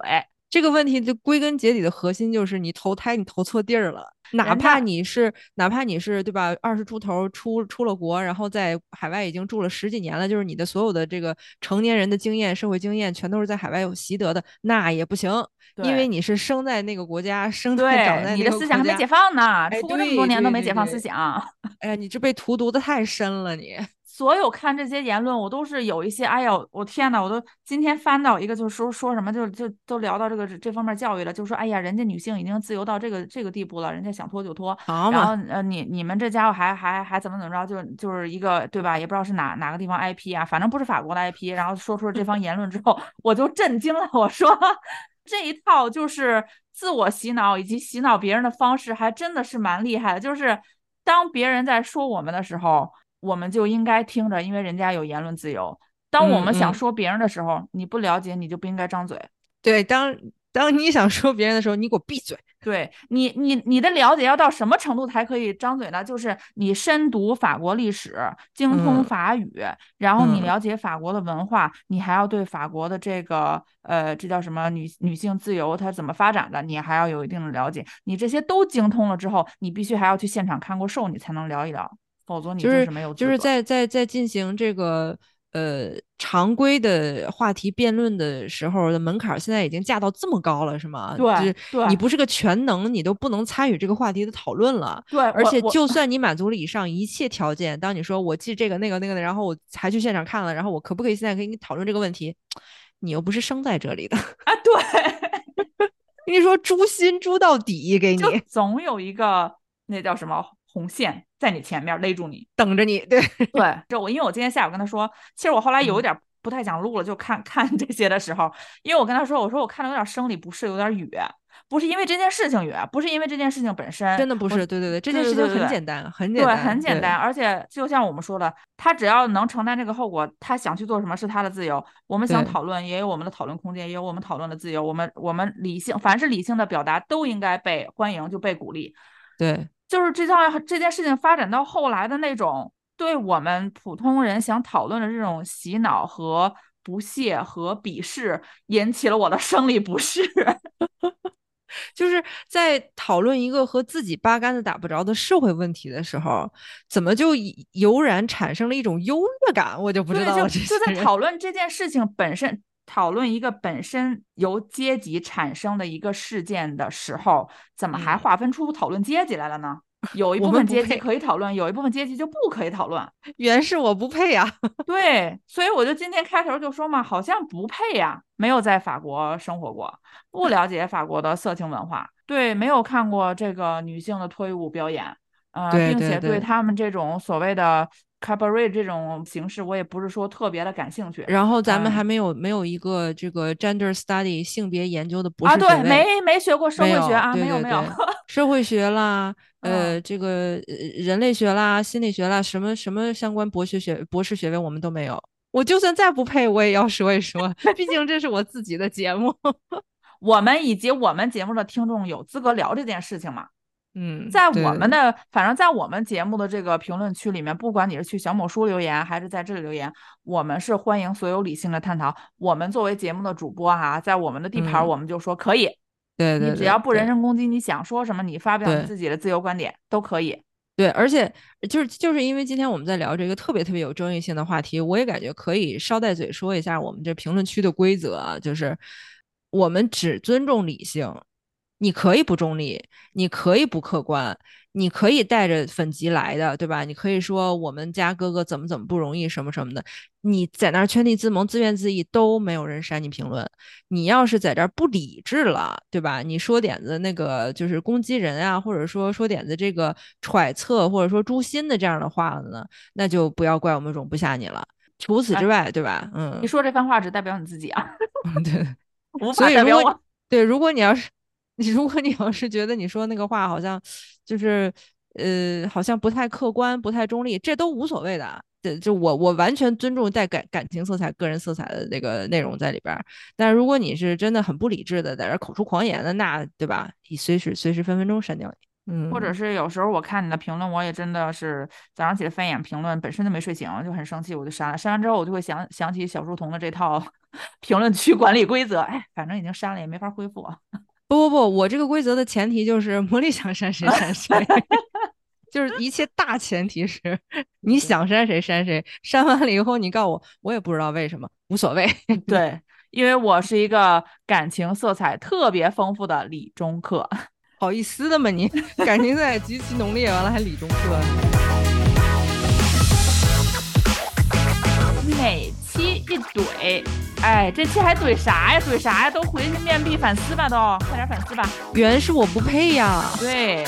这个问题就归根结底的核心就是你投胎你投错地儿了，哪怕你是哪怕你是对吧，二十出头出出了国，然后在海外已经住了十几年了，就是你的所有的这个成年人的经验、社会经验全都是在海外有习得的，那也不行，因为你是生在那个国家，生在长，在你的思想还没解。放呢，哎出国那么多年都没解放思想。哎呀，你这被荼毒的太深了，你。所有看这些言论，我都是有一些，哎呀，我天呐，我都今天翻到一个，就是说说什么，就就都聊到这个这方面教育了，就说，哎呀，人家女性已经自由到这个这个地步了，人家想脱就脱，然后，呃，你你们这家伙还还还怎么怎么着，就就是一个对吧？也不知道是哪哪个地方 IP 啊，反正不是法国的 IP，然后说出了这番言论之后，我就震惊了，我说这一套就是自我洗脑以及洗脑别人的方式，还真的是蛮厉害的。就是当别人在说我们的时候，我们就应该听着，因为人家有言论自由。当我嗯们想嗯说别人的时候，你不了解，你就不应该张嘴。对，当当你想说别人的时候，你给我闭嘴。对你，你你的了解要到什么程度才可以张嘴呢？就是你深读法国历史，精通嗯法语，然后你嗯了解法国的文化，你还要对法国的这个呃，这叫什么女女性自由它怎么发展的，你还要有一定的了解。你这些都精通了之后，你必须还要去现场看过售，你才能聊一聊，否则你就是是没有资就是在在在进行这个呃常规的话题辩论的时候的门槛儿，现在已经架到这么高了，是吗？对就是你不是个全能，你都不能参与这个话题的讨论了。对，而且，就 算你满足了以上一切条件，当你说我记这个那个那个的，然后我还去现场看了，然后我可不可以现在跟你讨论这个问题？你又不是生在这里的，啊，对。跟你说诛心诛到底，给你总有一个那叫什么红线在你前面勒住你。等着你。对，对，就我因为我今天下午跟他说，其实我后来有一嗯点不太想录了，就看 看这些的时候，因为我跟他说，我说我看的有点生理不适，有点哕，不是因为这件事情哕，不是因为这件事情本身，真的不是，对对对，这件事情对对对对很简单，很简对，单，对很简单，而且就像我们说的，他只要能承担这个后果，他想去做什么是他的自由。我们想讨论，也有我们的讨论空间，也有我们讨论的自由。我们我们理性，凡是理性的表达都应该被欢迎，就被鼓励。对。就是这件这件事情发展到后来的那种，对我们普通人想讨论的这种洗脑和不屑和鄙视，引起了我的生理不适。就是在讨论一个和自己八竿子打不着的社会问题的时候，怎么就油然产生了一种优越感？我就不知道了。就就在讨论这件事情本身，讨论一个本身由阶级产生的一个事件的时候，怎么还划分出讨论阶级来了呢？有一部分阶级可以讨论，有一部分阶级就不可以讨论。原是我不配呀，对，所以我就今天开头就说嘛，好像不配呀，没有在法国生活过，不了解法国的色情文化，对，没有看过这个女性的脱衣舞表演，呃，并且对他们这种所谓的。Cabaret 这种形式，我也不是说特别的感兴趣。然后咱们还没有没有一个这个 gender study 性别研究的博士啊，对，没没学过社会学啊，没有没有。社会学啦，呃，这个人类学啦，心理学啦，什么什么相关博学学博士学位我们都没有。我就算再不配，我也要说一说，毕竟这是我自己的节目。我们以及我们节目的听众有资格聊这件事情吗？嗯，在我们的，反正在我们节目的这个评论区里面，不管你是去小某书留言，还是在这里留言，我们是欢迎所有理性的探讨。我们作为节目的主播哈，在我们的地盘，我们就说可以。对对，你只要不人身攻击，你想说什么，你发表你自己的自由观点都可以。对，而且就是就是因为今天我们在聊这个特别特别有争议性的话题，我也感觉可以捎带嘴说一下我们这评论区的规则啊，就是我们只尊重理性。你可以不中立，你可以不客观，你可以带着粉籍来的，对吧？你可以说我们家哥哥怎么怎么不容易，什么什么的。你在那儿圈地自萌、自怨自艾，都没有人删你评论。你要是在这儿不理智了，对吧？你说点子那个就是攻击人啊，或者说说点子这个揣测或者说诛心的这样的话了呢，那就不要怪我们容不下你了。除此之外，对吧？嗯，你说这番话只代表你自己啊，对，无法代表我。对，如果你要是。你如果你要是觉得你说那个话好像就是，呃，好像不太客观、不太中立，这都无所谓的。这就我我完全尊重带感感情色彩、个人色彩的那个内容在里边。但如果你是真的很不理智的，在这口出狂言的，那对吧？你随时随时分分钟删掉你。嗯，或者是有时候我看你的评论，我也真的是早上起来翻眼评论，本身就没睡醒，就很生气，我就删了。删完之后，我就会想想起小书童的这套 评论区管理规则。哎，反正已经删了，也没法恢复。不不不，我这个规则的前提就是魔力想删谁删谁，就是一切大前提是 你想删谁删谁，删完了以后你告诉我，我也不知道为什么，无所谓。对，因为我是一个感情色彩特别丰富的理中客，好意思的吗你？感情色彩极其浓烈，完了还理中客。每期一怼。哎，这期还怼啥呀？怼啥呀？都回去面壁反思吧，都快点反思吧。原是我不配呀。对。